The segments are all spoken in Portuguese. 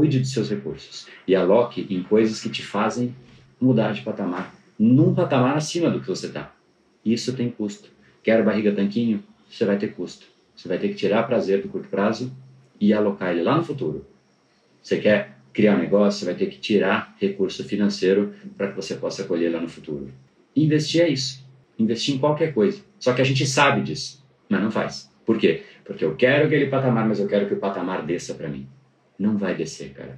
cuide dos seus recursos e aloque em coisas que te fazem mudar de patamar, num patamar acima do que você está. Isso tem custo. Quer barriga tanquinho? Você vai ter custo. Você vai ter que tirar prazer do curto prazo e alocar ele lá no futuro. Você quer criar um negócio, você vai ter que tirar recurso financeiro para que você possa colher lá no futuro. Investir é isso. Investir em qualquer coisa. Só que a gente sabe disso, mas não faz. Por quê? Porque eu quero aquele patamar, mas eu quero que o patamar desça para mim. Não vai descer, cara.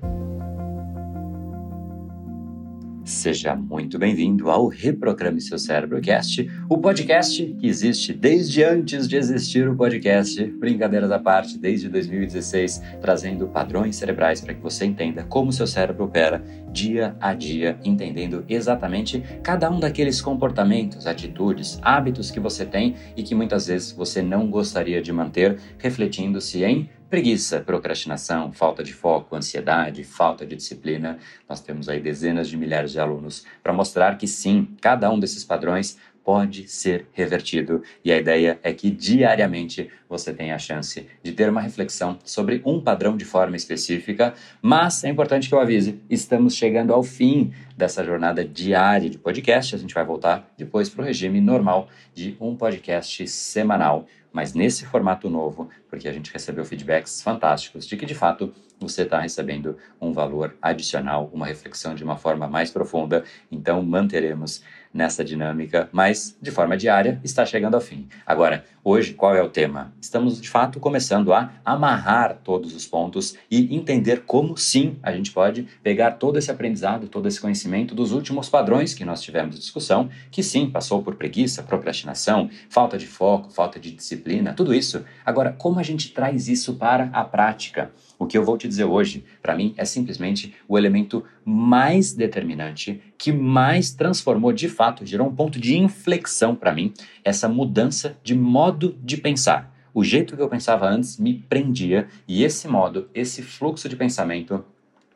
Seja muito bem-vindo ao Reprograme Seu Cérebro Cast, o podcast que existe desde antes de existir o podcast, brincadeiras à parte, desde 2016, trazendo padrões cerebrais para que você entenda como seu cérebro opera dia a dia, entendendo exatamente cada um daqueles comportamentos, atitudes, hábitos que você tem e que muitas vezes você não gostaria de manter, refletindo-se em Preguiça, procrastinação, falta de foco, ansiedade, falta de disciplina. Nós temos aí dezenas de milhares de alunos para mostrar que sim, cada um desses padrões pode ser revertido. E a ideia é que diariamente você tenha a chance de ter uma reflexão sobre um padrão de forma específica, mas é importante que eu avise, estamos chegando ao fim dessa jornada diária de podcast, a gente vai voltar depois para o regime normal de um podcast semanal. Mas nesse formato novo, porque a gente recebeu feedbacks fantásticos de que de fato você está recebendo um valor adicional, uma reflexão de uma forma mais profunda. Então manteremos nessa dinâmica, mas de forma diária está chegando ao fim. Agora, hoje, qual é o tema? Estamos de fato começando a amarrar todos os pontos e entender como sim a gente pode pegar todo esse aprendizado, todo esse conhecimento dos últimos padrões que nós tivemos discussão, que sim passou por preguiça, procrastinação, falta de foco, falta de disciplina, tudo isso. Agora, como a gente traz isso para a prática? O que eu vou te dizer hoje, para mim, é simplesmente o elemento mais determinante que mais transformou de fato, gerou um ponto de inflexão para mim, essa mudança de modo de pensar. O jeito que eu pensava antes me prendia e esse modo, esse fluxo de pensamento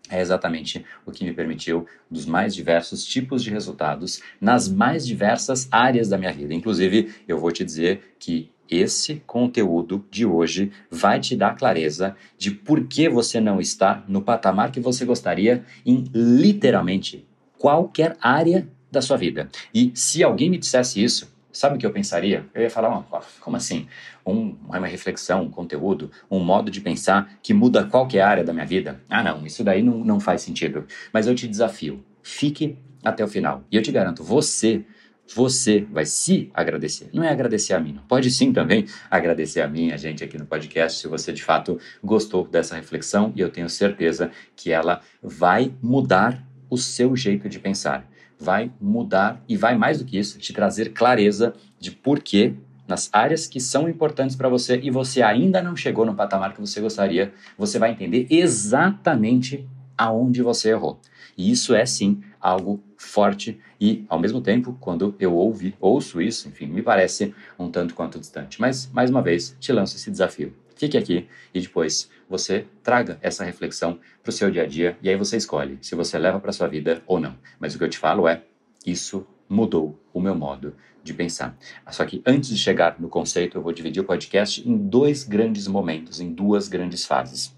é exatamente o que me permitiu dos mais diversos tipos de resultados nas mais diversas áreas da minha vida. Inclusive, eu vou te dizer que esse conteúdo de hoje vai te dar clareza de por que você não está no patamar que você gostaria em literalmente qualquer área da sua vida. E se alguém me dissesse isso, sabe o que eu pensaria? Eu ia falar, como assim? Um, uma reflexão, um conteúdo, um modo de pensar que muda qualquer área da minha vida? Ah, não, isso daí não, não faz sentido. Mas eu te desafio, fique até o final. E eu te garanto, você você vai se agradecer. Não é agradecer a mim, não. pode sim também agradecer a mim, a gente aqui no podcast, se você de fato gostou dessa reflexão e eu tenho certeza que ela vai mudar o seu jeito de pensar. Vai mudar e vai mais do que isso, te trazer clareza de por que nas áreas que são importantes para você e você ainda não chegou no patamar que você gostaria, você vai entender exatamente aonde você errou. E isso é sim algo forte e, ao mesmo tempo, quando eu ouvi, ouço isso, enfim, me parece um tanto quanto distante. Mas, mais uma vez, te lanço esse desafio. Fique aqui e depois você traga essa reflexão para o seu dia a dia e aí você escolhe se você leva para sua vida ou não. Mas o que eu te falo é, isso mudou o meu modo de pensar. Só que antes de chegar no conceito, eu vou dividir o podcast em dois grandes momentos, em duas grandes fases.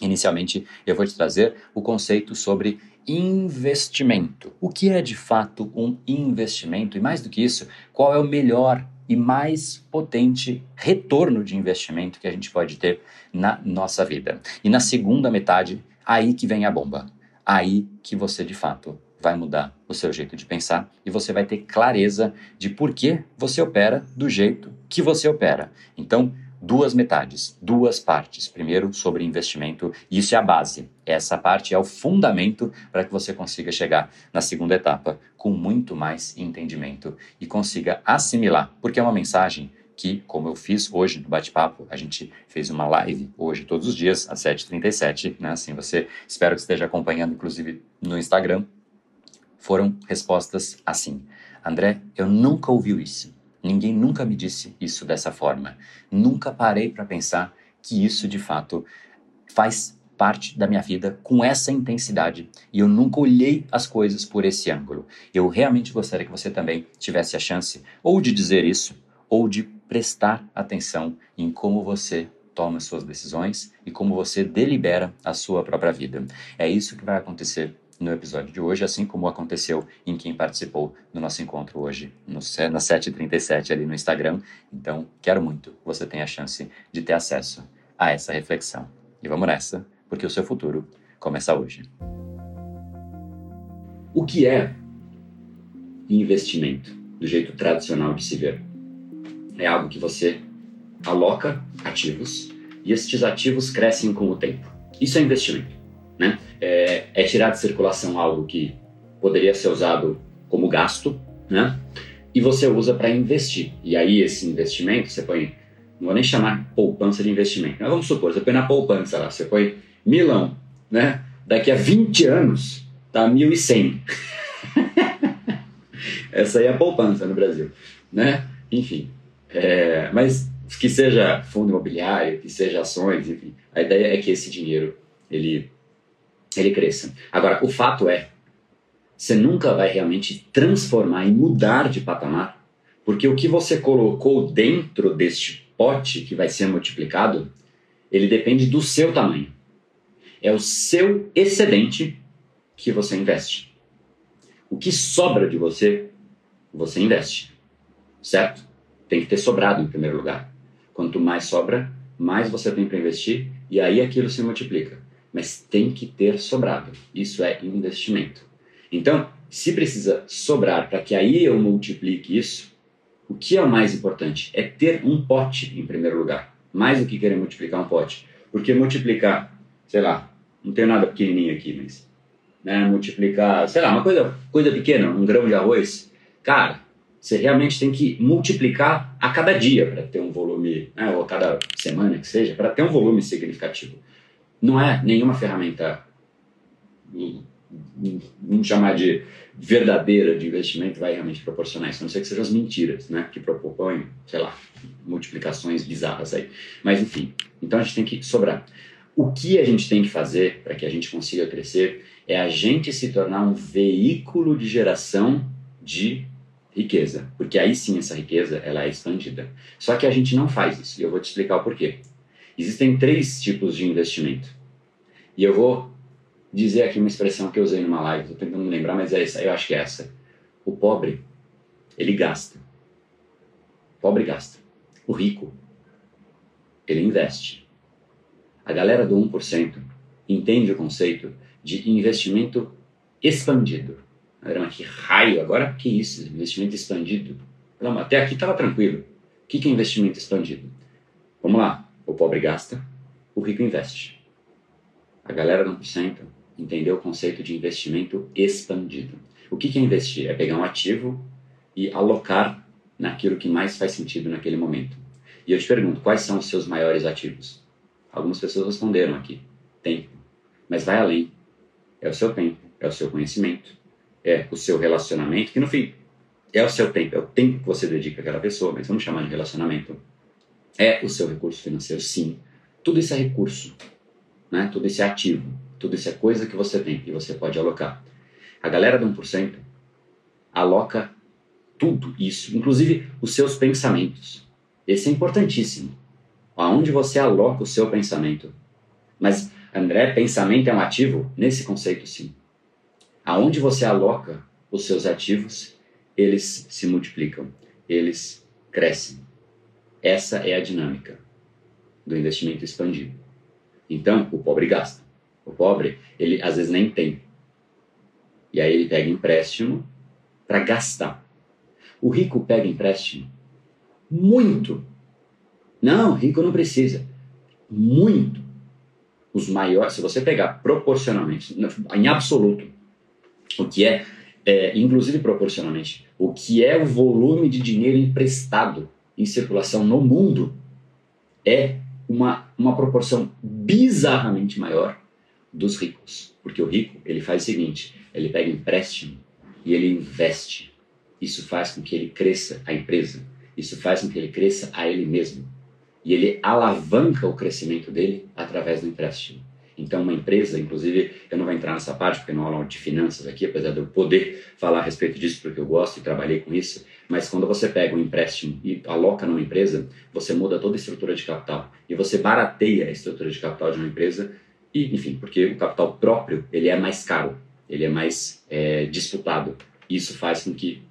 Inicialmente, eu vou te trazer o conceito sobre investimento. O que é de fato um investimento? E mais do que isso, qual é o melhor e mais potente retorno de investimento que a gente pode ter na nossa vida? E na segunda metade, aí que vem a bomba. Aí que você de fato vai mudar o seu jeito de pensar e você vai ter clareza de por que você opera do jeito que você opera. Então, duas metades, duas partes. Primeiro, sobre investimento, isso é a base. Essa parte é o fundamento para que você consiga chegar na segunda etapa com muito mais entendimento e consiga assimilar, porque é uma mensagem que, como eu fiz hoje no bate-papo, a gente fez uma live hoje todos os dias às 7h37, né? Assim, você espero que esteja acompanhando, inclusive no Instagram. Foram respostas assim: André, eu nunca ouvi isso. Ninguém nunca me disse isso dessa forma. Nunca parei para pensar que isso de fato faz parte da minha vida com essa intensidade e eu nunca olhei as coisas por esse ângulo. Eu realmente gostaria que você também tivesse a chance ou de dizer isso ou de prestar atenção em como você toma suas decisões e como você delibera a sua própria vida. É isso que vai acontecer no episódio de hoje, assim como aconteceu em quem participou do nosso encontro hoje no, na 737 ali no Instagram. Então, quero muito você tenha a chance de ter acesso a essa reflexão. E vamos nessa, porque o seu futuro começa hoje. O que é investimento, do jeito tradicional de se ver? É algo que você aloca ativos e estes ativos crescem com o tempo. Isso é investimento. Né? É, é tirar de circulação algo que poderia ser usado como gasto né? e você usa para investir. E aí esse investimento você põe, não vou nem chamar poupança de investimento, mas vamos supor, você põe na poupança lá, você põe milão, né? daqui a 20 anos tá 1.100. Essa aí é a poupança no Brasil, né? Enfim, é, mas que seja fundo imobiliário, que seja ações, enfim, a ideia é que esse dinheiro ele ele cresça. Agora, o fato é, você nunca vai realmente transformar e mudar de patamar, porque o que você colocou dentro deste pote que vai ser multiplicado, ele depende do seu tamanho. É o seu excedente que você investe. O que sobra de você, você investe. Certo? Tem que ter sobrado em primeiro lugar. Quanto mais sobra, mais você tem para investir e aí aquilo se multiplica. Mas tem que ter sobrado. Isso é investimento. Então, se precisa sobrar para que aí eu multiplique isso, o que é o mais importante? É ter um pote em primeiro lugar. Mais do que querer multiplicar um pote. Porque multiplicar, sei lá, não tenho nada pequenininho aqui, mas né, multiplicar, sei lá, uma coisa, coisa pequena, um grão de arroz, cara, você realmente tem que multiplicar a cada dia para ter um volume, né, ou a cada semana que seja, para ter um volume significativo. Não é nenhuma ferramenta, vamos chamar de verdadeira de investimento, vai realmente proporcionar isso, a não ser que sejam as mentiras, né, que propõem, sei lá, multiplicações bizarras aí. Mas enfim, então a gente tem que sobrar. O que a gente tem que fazer para que a gente consiga crescer é a gente se tornar um veículo de geração de riqueza, porque aí sim essa riqueza ela é expandida. Só que a gente não faz isso, e eu vou te explicar o porquê. Existem três tipos de investimento. E eu vou dizer aqui uma expressão que eu usei numa live, estou tentando me lembrar, mas é essa, eu acho que é essa. O pobre, ele gasta. O pobre gasta. O rico, ele investe. A galera do 1% entende o conceito de investimento expandido. Mas que raio, agora que isso? Investimento expandido. Não, até aqui estava tranquilo. O que é investimento expandido? Vamos lá. O pobre gasta, o rico investe. A galera do 1% entendeu o conceito de investimento expandido. O que é investir? É pegar um ativo e alocar naquilo que mais faz sentido naquele momento. E eu te pergunto, quais são os seus maiores ativos? Algumas pessoas responderam aqui. Tempo. Mas vai além. É o seu tempo, é o seu conhecimento, é o seu relacionamento, que no fim é o seu tempo, é o tempo que você dedica àquela pessoa, mas vamos chamar de relacionamento. É o seu recurso financeiro, sim. Tudo isso é recurso, né? tudo isso é ativo, tudo isso é coisa que você tem e você pode alocar. A galera do 1% aloca tudo isso, inclusive os seus pensamentos. Esse é importantíssimo. Aonde você aloca o seu pensamento. Mas, André, pensamento é um ativo? Nesse conceito, sim. Aonde você aloca os seus ativos, eles se multiplicam, eles crescem. Essa é a dinâmica do investimento expandido. Então, o pobre gasta. O pobre, ele às vezes nem tem. E aí ele pega empréstimo para gastar. O rico pega empréstimo muito. Não, rico não precisa. Muito. Os maiores, se você pegar proporcionalmente, em absoluto, o que é, é, inclusive proporcionalmente, o que é o volume de dinheiro emprestado em circulação no mundo é uma, uma proporção bizarramente maior dos ricos. Porque o rico, ele faz o seguinte, ele pega empréstimo e ele investe. Isso faz com que ele cresça a empresa. Isso faz com que ele cresça a ele mesmo. E ele alavanca o crescimento dele através do empréstimo. Então, uma empresa, inclusive, eu não vou entrar nessa parte porque não aula de finanças aqui, apesar de eu poder falar a respeito disso porque eu gosto e trabalhei com isso, Mas quando você pega um empréstimo e aloca numa empresa, você muda toda a estrutura de capital e você barateia a estrutura de capital de uma empresa e, enfim, porque o capital próprio ele é mais caro, ele é mais é, disputado. Isso faz com que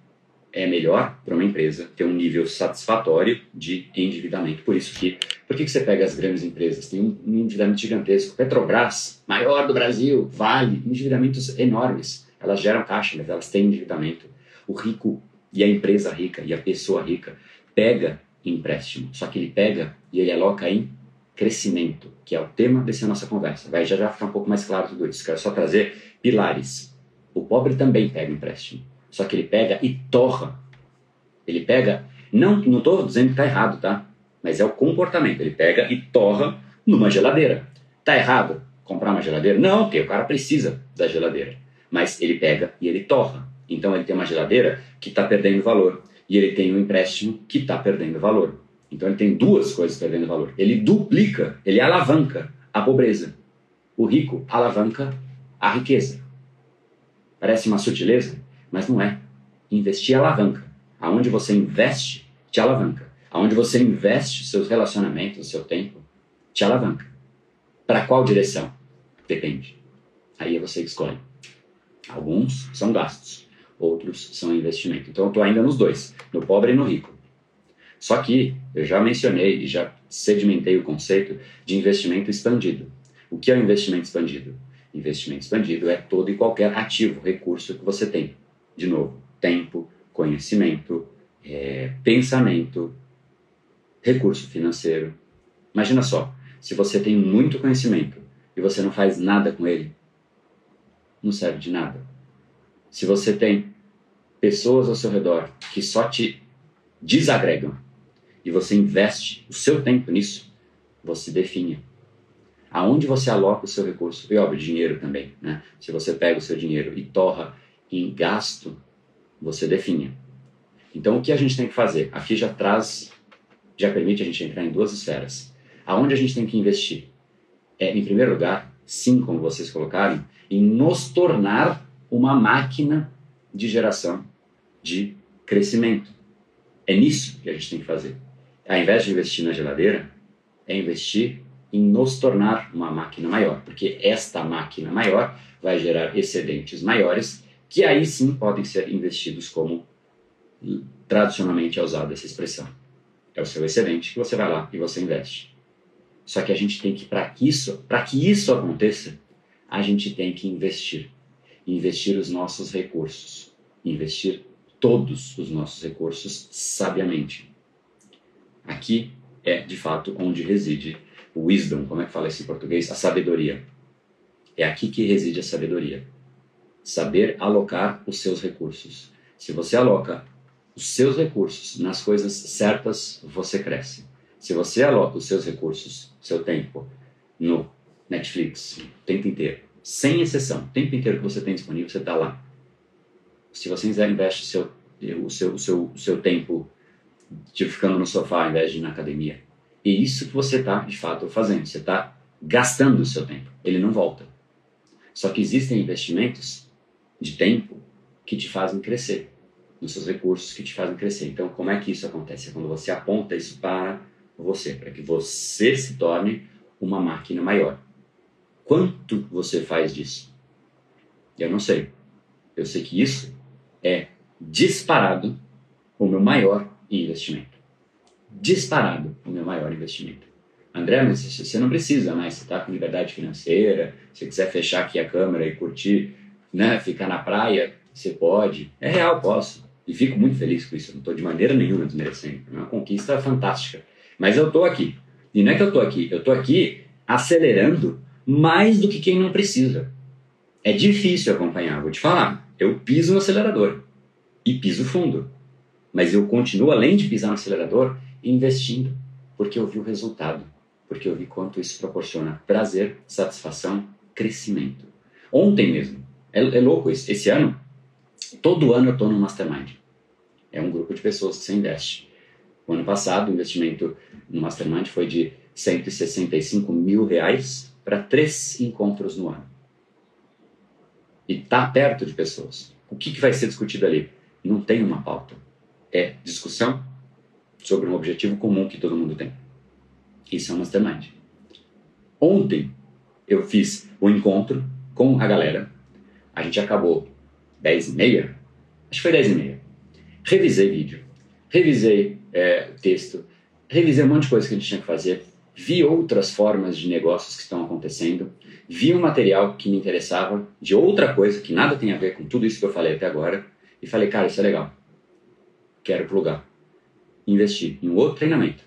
é melhor para uma empresa ter um nível satisfatório de endividamento. Por isso que, por que, que você pega as grandes empresas? Tem um endividamento gigantesco. Petrobras, maior do Brasil, Vale, endividamentos enormes. Elas geram caixa, mas elas têm endividamento. O rico e a empresa rica e a pessoa rica pega empréstimo, só que ele pega e ele aloca em crescimento, que é o tema dessa nossa conversa. Vai já já ficar um pouco mais claro tudo isso. Quero só trazer pilares. O pobre também pega empréstimo, só que ele pega e torra. Ele pega, não não estou dizendo que está errado, tá? Mas é o comportamento. Ele pega e torra numa geladeira. Tá errado comprar uma geladeira? Não, porque o cara precisa da geladeira. Mas ele pega e ele torra. Então ele tem uma geladeira que está perdendo valor e ele tem um empréstimo que está perdendo valor. Então ele tem duas coisas perdendo valor. Ele duplica, ele alavanca a pobreza. O rico alavanca a riqueza. Parece uma sutileza, mas não é. Investir alavanca. Aonde você investe, te alavanca. Aonde você investe seus relacionamentos, seu tempo, te alavanca. Para qual direção? Depende. Aí é você que escolhe. Alguns são gastos outros são investimento. Então eu estou ainda nos dois, no pobre e no rico. Só que eu já mencionei e já sedimentei o conceito de investimento expandido. O que é o investimento expandido? Investimento expandido é todo e qualquer ativo, recurso que você tem. De novo, tempo, conhecimento, é, pensamento, recurso financeiro. Imagina só, se você tem muito conhecimento e você não faz nada com ele, não serve de nada. Se você tem pessoas ao seu redor que só te desagregam e você investe o seu tempo nisso, você define aonde você aloca o seu recurso e óbvio dinheiro também, né? Se você pega o seu dinheiro e torra em gasto, você define. Então o que a gente tem que fazer? Aqui já traz, já permite a gente entrar em duas esferas. Aonde a gente tem que investir? É, em primeiro lugar, sim, como vocês colocaram, em nos tornar uma máquina de geração de crescimento. É nisso que a gente tem que fazer. Ao invés de investir na geladeira, é investir em nos tornar uma máquina maior, porque esta máquina maior vai gerar excedentes maiores, que aí sim podem ser investidos como tradicionalmente é usada essa expressão. É o seu excedente que você vai lá e você investe. Só que a gente tem que, para isso, para que isso aconteça, a gente tem que investir investir os nossos recursos, investir todos os nossos recursos sabiamente. Aqui é, de fato, onde reside o wisdom, como é que fala isso em português? A sabedoria. É aqui que reside a sabedoria. Saber alocar os seus recursos. Se você aloca os seus recursos nas coisas certas, você cresce. Se você aloca os seus recursos, seu tempo, no Netflix, o tempo inteiro, sem exceção. O tempo inteiro que você tem disponível, você está lá. Se você quiser investe seu, o, seu, o, seu, o seu tempo de ficando no sofá ao invés de ir na academia. E isso que você está, de fato, fazendo. Você está gastando o seu tempo. Ele não volta. Só que existem investimentos de tempo que te fazem crescer. Nos seus recursos que te fazem crescer. Então, como é que isso acontece? É quando você aponta isso para você, para que você se torne uma máquina maior. Quanto você faz disso? Eu não sei. Eu sei que isso é disparado o meu maior investimento. Disparado o meu maior investimento. André, mas você não precisa mais, você está com liberdade financeira, se quiser fechar aqui a câmera e curtir, né, ficar na praia, você pode. É real, posso. E fico muito feliz com isso, não estou de maneira nenhuma desmerecendo. É uma conquista fantástica. Mas eu estou aqui. E não é que eu estou aqui, eu estou aqui acelerando mais do que quem não precisa. É difícil acompanhar, vou te falar. Eu piso no acelerador e piso fundo. Mas eu continuo, além de pisar no acelerador, investindo, porque eu vi o resultado, porque eu vi quanto isso proporciona prazer, satisfação, crescimento. Ontem mesmo, é, é louco isso, esse ano, todo ano eu estou no Mastermind. É um grupo de pessoas que você investe. O ano passado, o investimento no Mastermind foi de 165 mil reais para três encontros no ano. E tá perto de pessoas. O que, que vai ser discutido ali? Não tem uma pauta. É discussão sobre um objetivo comum que todo mundo tem. Isso é um mastermind. Ontem eu fiz o um encontro com a galera. A gente acabou 10 e meia, acho que foi 10 e meia. Revisei vídeo, revisei é, texto, revisei um monte de coisa que a gente tinha que fazer, vi outras formas de negócios que estão acontecendo, vi um material que me interessava de outra coisa que nada tem a ver com tudo isso que eu falei até agora e falei, cara, isso é legal. Quero plugar. Investir em um outro treinamento.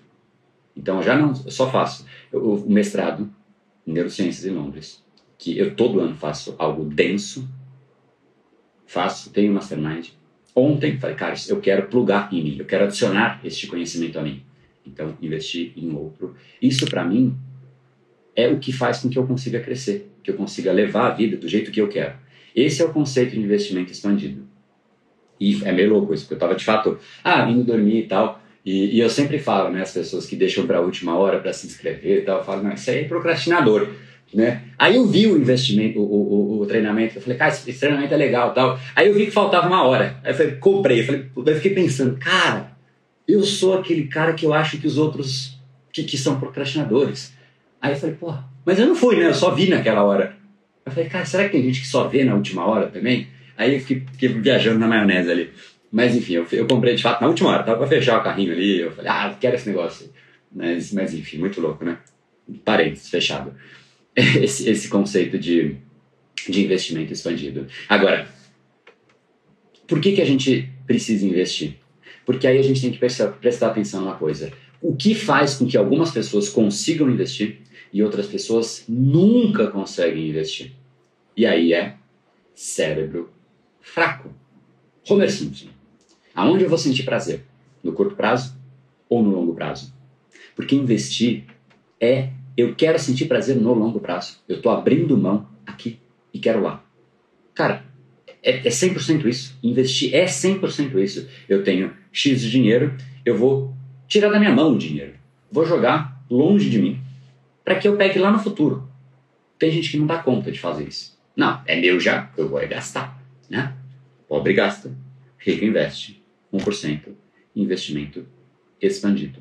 Então eu já não, eu só faço o mestrado em neurociências em Londres, que eu todo ano faço algo denso, faço, tenho mastermind. Ontem falei, cara, eu quero plugar em mim, eu quero adicionar este conhecimento a mim. Então, investir em outro. Isso, para mim, é o que faz com que eu consiga crescer, que eu consiga levar a vida do jeito que eu quero. Esse é o conceito de investimento expandido. E é meio louco isso, porque eu estava de fato, ah, vindo dormir e tal. E, e, eu sempre falo, né, as pessoas que deixam para a última hora para se inscrever e tal, eu falo, não, isso aí é procrastinador, né? Aí eu vi o investimento, o, o, o treinamento, eu falei, cara, esse treinamento é legal tal. Aí eu vi que faltava uma hora. Aí eu falei, comprei. Eu, falei, eu fiquei pensando, cara, eu sou aquele cara que eu acho que os outros que, que são procrastinadores. Aí eu falei, porra, mas eu não fui, né? Eu só vi naquela hora. Eu falei, cara, será que tem gente que só vê na última hora também? Aí eu fiquei, fiquei viajando na maionese ali. Mas enfim, eu, eu, comprei de fato na última hora, tava pra fechar o carrinho ali. Eu falei, ah, quero esse negócio. Mas, mas enfim, muito louco, né? Parênteses, fechado. Esse, esse conceito de, de investimento expandido. Agora, por que, que a gente precisa investir? Porque aí a gente tem que prestar, atenção numa coisa. O que faz com que algumas pessoas consigam investir e outras pessoas nunca conseguem investir? E aí é cérebro fraco. Homer Simpson. Aonde eu vou sentir prazer? No curto prazo ou no longo prazo? Porque investir é eu quero sentir prazer no longo prazo. Eu estou abrindo mão aqui e quero lá. Cara, é, é 100% isso. Investir é 100% isso. Eu tenho X de dinheiro, eu vou tirar da minha mão o dinheiro. Vou jogar longe de mim para que eu pegue lá no futuro. Tem gente que não dá conta de fazer isso. Não, é meu já, eu vou é gastar. Né? Pobre gasta, rico investe. 1% investimento expandido.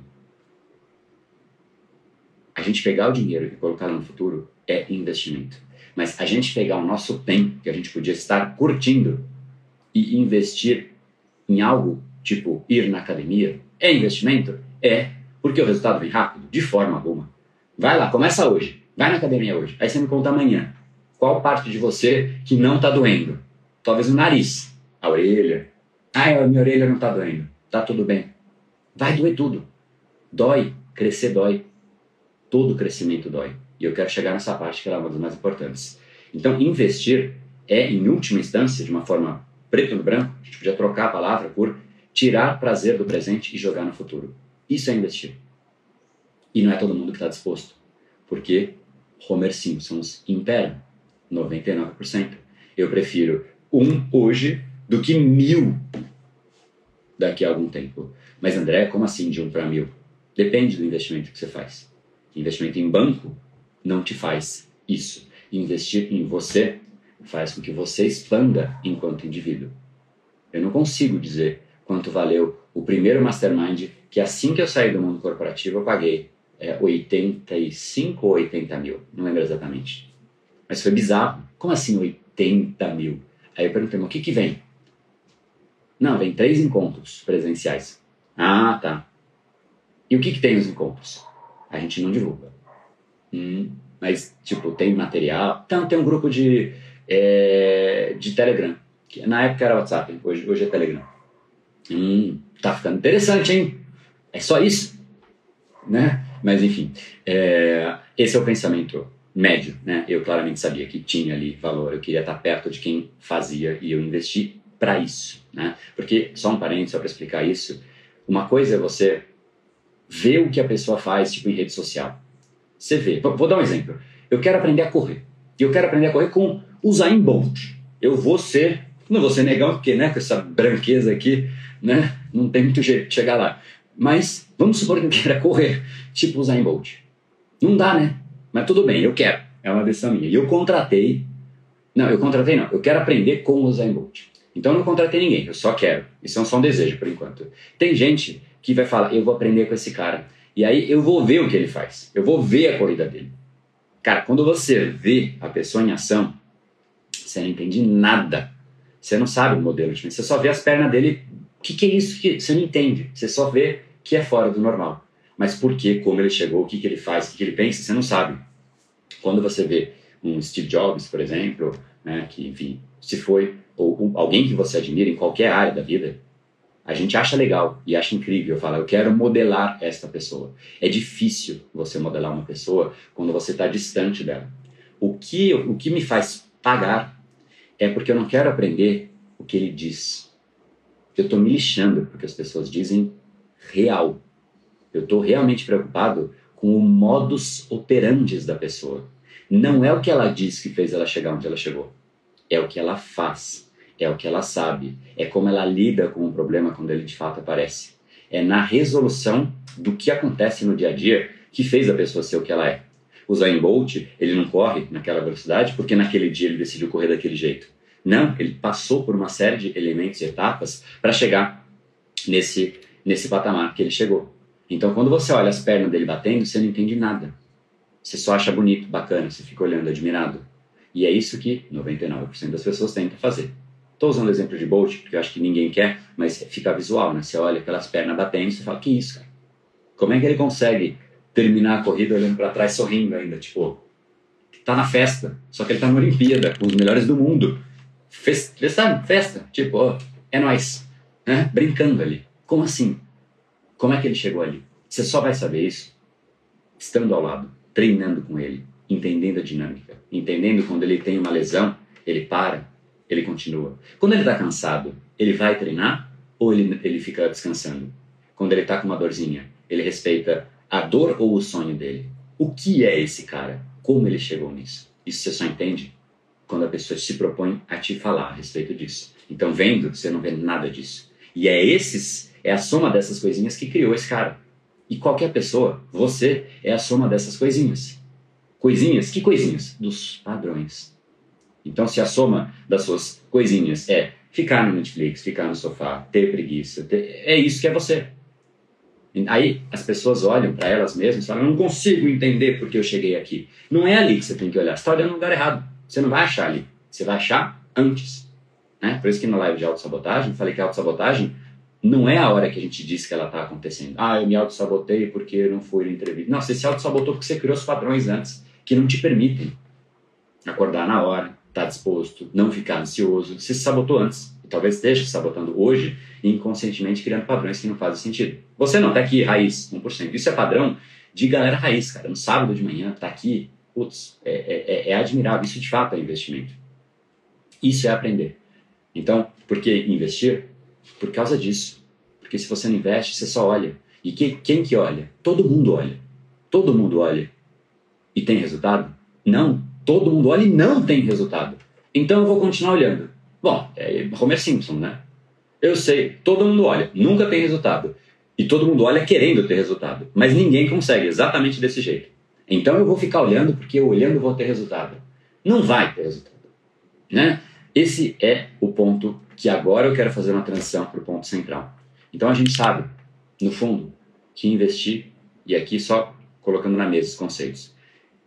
A gente pegar o dinheiro e colocar no futuro é investimento. Mas a gente pegar o nosso tempo, que a gente podia estar curtindo, e investir em algo tipo ir na academia, é investimento? É, porque o resultado vem rápido? De forma alguma. Vai lá, começa hoje. Vai na academia hoje. Aí você me conta amanhã. Qual parte de você que não está doendo? Talvez o nariz, a orelha. Ah, minha orelha não está doendo. Tá tudo bem. Vai doer tudo. Dói. Crescer dói. Todo crescimento dói. E eu quero chegar nessa parte que é uma das mais importantes. Então, investir é, em última instância, de uma forma preto no branco, a gente podia trocar a palavra por tirar prazer do presente e jogar no futuro. Isso é investir. E não é todo mundo que está disposto. Porque Homer Simpsons impera 99%. Eu prefiro um hoje do que mil daqui a algum tempo. Mas André, como assim de um para mil? Depende do investimento que você faz. Investimento em banco não te faz isso. Investir em você faz com que você expanda enquanto indivíduo. Eu não consigo dizer quanto valeu o primeiro mastermind que assim que eu saí do mundo corporativo eu paguei é, 85 ou 80 mil, não lembro exatamente. Mas foi bizarro. Como assim 80 mil? Aí eu perguntei, mas o que que vem? Não, vem três encontros presenciais. Ah, tá. E o que que tem nos encontros? A gente não divulga. Hum, mas, tipo, tem material. Então, tem um grupo de, é, de Telegram. Que na época era WhatsApp, hoje, hoje é Telegram. Hum, tá ficando interessante, hein? É só isso? Né? Mas, enfim, é, esse é o pensamento médio, né? Eu claramente sabia que tinha ali valor, eu queria estar perto de quem fazia e eu investi para isso, né? Porque, só um parênteses, só para explicar isso, uma coisa é você ver o que a pessoa faz, tipo, em rede social. Você vê. Vou dar um exemplo. Eu quero aprender a correr. E eu quero aprender a correr com Zayn Bolt. Eu vou ser, não vou ser negão, porque, né, com essa branqueza aqui, né, não tem muito jeito de chegar lá. Mas vamos supor que eu queira correr, tipo Zayn Bolt. Não dá, né? Mas tudo bem, eu quero. É uma decisão minha. E eu contratei. Não, eu contratei não. Eu quero aprender com o Zayn Bolt. Então eu não contratei ninguém, eu só quero. Isso é só um desejo por enquanto. Tem gente que vai falar, eu vou aprender com esse cara. E aí eu vou ver o que ele faz. Eu vou ver a corrida dele. Cara, quando você vê a pessoa em ação, você não entende nada. Você não sabe o modelo de Você só vê as pernas dele. O que, que, é isso que você não entende? Você só vê que é fora do normal. Mas por que, como ele chegou, o que, que ele faz, o que, que ele pensa, você não sabe. Quando você vê um Steve Jobs, por exemplo, né, que, enfim, se foi, ou, alguém que você admira em qualquer área da vida, a gente acha legal e acha incrível. Fala, eu quero modelar esta pessoa. É difícil você modelar uma pessoa quando você está distante dela. O que, o que me faz pagar é porque eu não quero aprender o que ele diz. Eu estou me lixando porque as pessoas dizem real. Eu estou realmente preocupado com o modus operandi da pessoa. Não é o que ela diz que fez ela chegar onde ela chegou. É o que ela faz. É o que ela sabe. É como ela lida com o problema quando ele de fato aparece. É na resolução do que acontece no dia a dia que fez a pessoa ser o que ela é. O Zayn Bolt, ele não corre naquela velocidade porque naquele dia ele decidiu correr daquele jeito. Não, ele passou por uma série de elementos e etapas para chegar nesse, nesse patamar que ele chegou. Então, quando você olha as pernas dele batendo, você não entende nada. Você só acha bonito, bacana, você fica olhando admirado. E é isso que 99% das pessoas tentam fazer. Estou usando o exemplo de Bolt, porque eu acho que ninguém quer, mas fica visual, né? Você olha aquelas pernas batendo e você fala, que isso, cara? Como é que ele consegue terminar a corrida olhando para trás sorrindo ainda, tipo, tá na festa, só que ele tá na Olimpíada, com os melhores do mundo. Festa? Festa, tipo, é nós, né? Brincando ali. Como assim? Como é que ele chegou ali? Você só vai saber isso estando ao lado, treinando com ele, entendendo a dinâmica, entendendo quando ele tem uma lesão, ele para, ele continua. Quando ele está cansado, ele vai treinar ou ele, ele fica descansando? Quando ele está com uma dorzinha, ele respeita a dor ou o sonho dele. O que é esse cara? Como ele chegou nisso? Isso você só entende quando a pessoa se propõe a te falar a respeito disso. Então, vendo, você não vê nada disso. E é esses, é a soma dessas coisinhas que criou esse cara. E qualquer pessoa, você é a soma dessas coisinhas. Coisinhas? Que coisinhas? Dos padrões. Então, se a soma das suas coisinhas é ficar no Netflix, ficar no sofá, ter preguiça, ter... é isso que é você. Aí as pessoas olham para elas mesmas e falam: não consigo entender porque eu cheguei aqui. Não é ali que você tem que olhar. Você está olhando no lugar errado. Você não vai achar ali. Você vai achar antes. Né? Por isso que na live de autossabotagem, falei que a autossabotagem não é a hora que a gente diz que ela está acontecendo. Ah, eu me autossabotei porque eu não fui na entrevista. Não, você se autossabotou porque você criou os padrões antes que não te permitem acordar na hora, estar tá disposto, não ficar ansioso. Se sabotou antes talvez esteja se sabotando hoje inconscientemente criando padrões que não fazem sentido. Você não está aqui, raiz, 1%. Isso é padrão de galera raiz, cara. No sábado de manhã, tá aqui, putz, é, é, é, é admirável. Isso de fato é investimento. Isso é aprender. Então, por que investir? Por causa disso. Porque se você não investe, você só olha. E que, quem que olha? Todo mundo olha. Todo mundo olha. E tem resultado? Não. Todo mundo olha e não tem resultado. Então eu vou continuar olhando. Bom, é Homer Simpson, né? Eu sei, todo mundo olha, nunca tem resultado. E todo mundo olha querendo ter resultado. Mas ninguém consegue exatamente desse jeito. Então eu vou ficar olhando porque eu olhando vou ter resultado. Não vai ter resultado. Né? Esse é o ponto que agora eu quero fazer uma transição para o ponto central. Então a gente sabe, no fundo, que investir, e aqui só colocando na mesa os conceitos.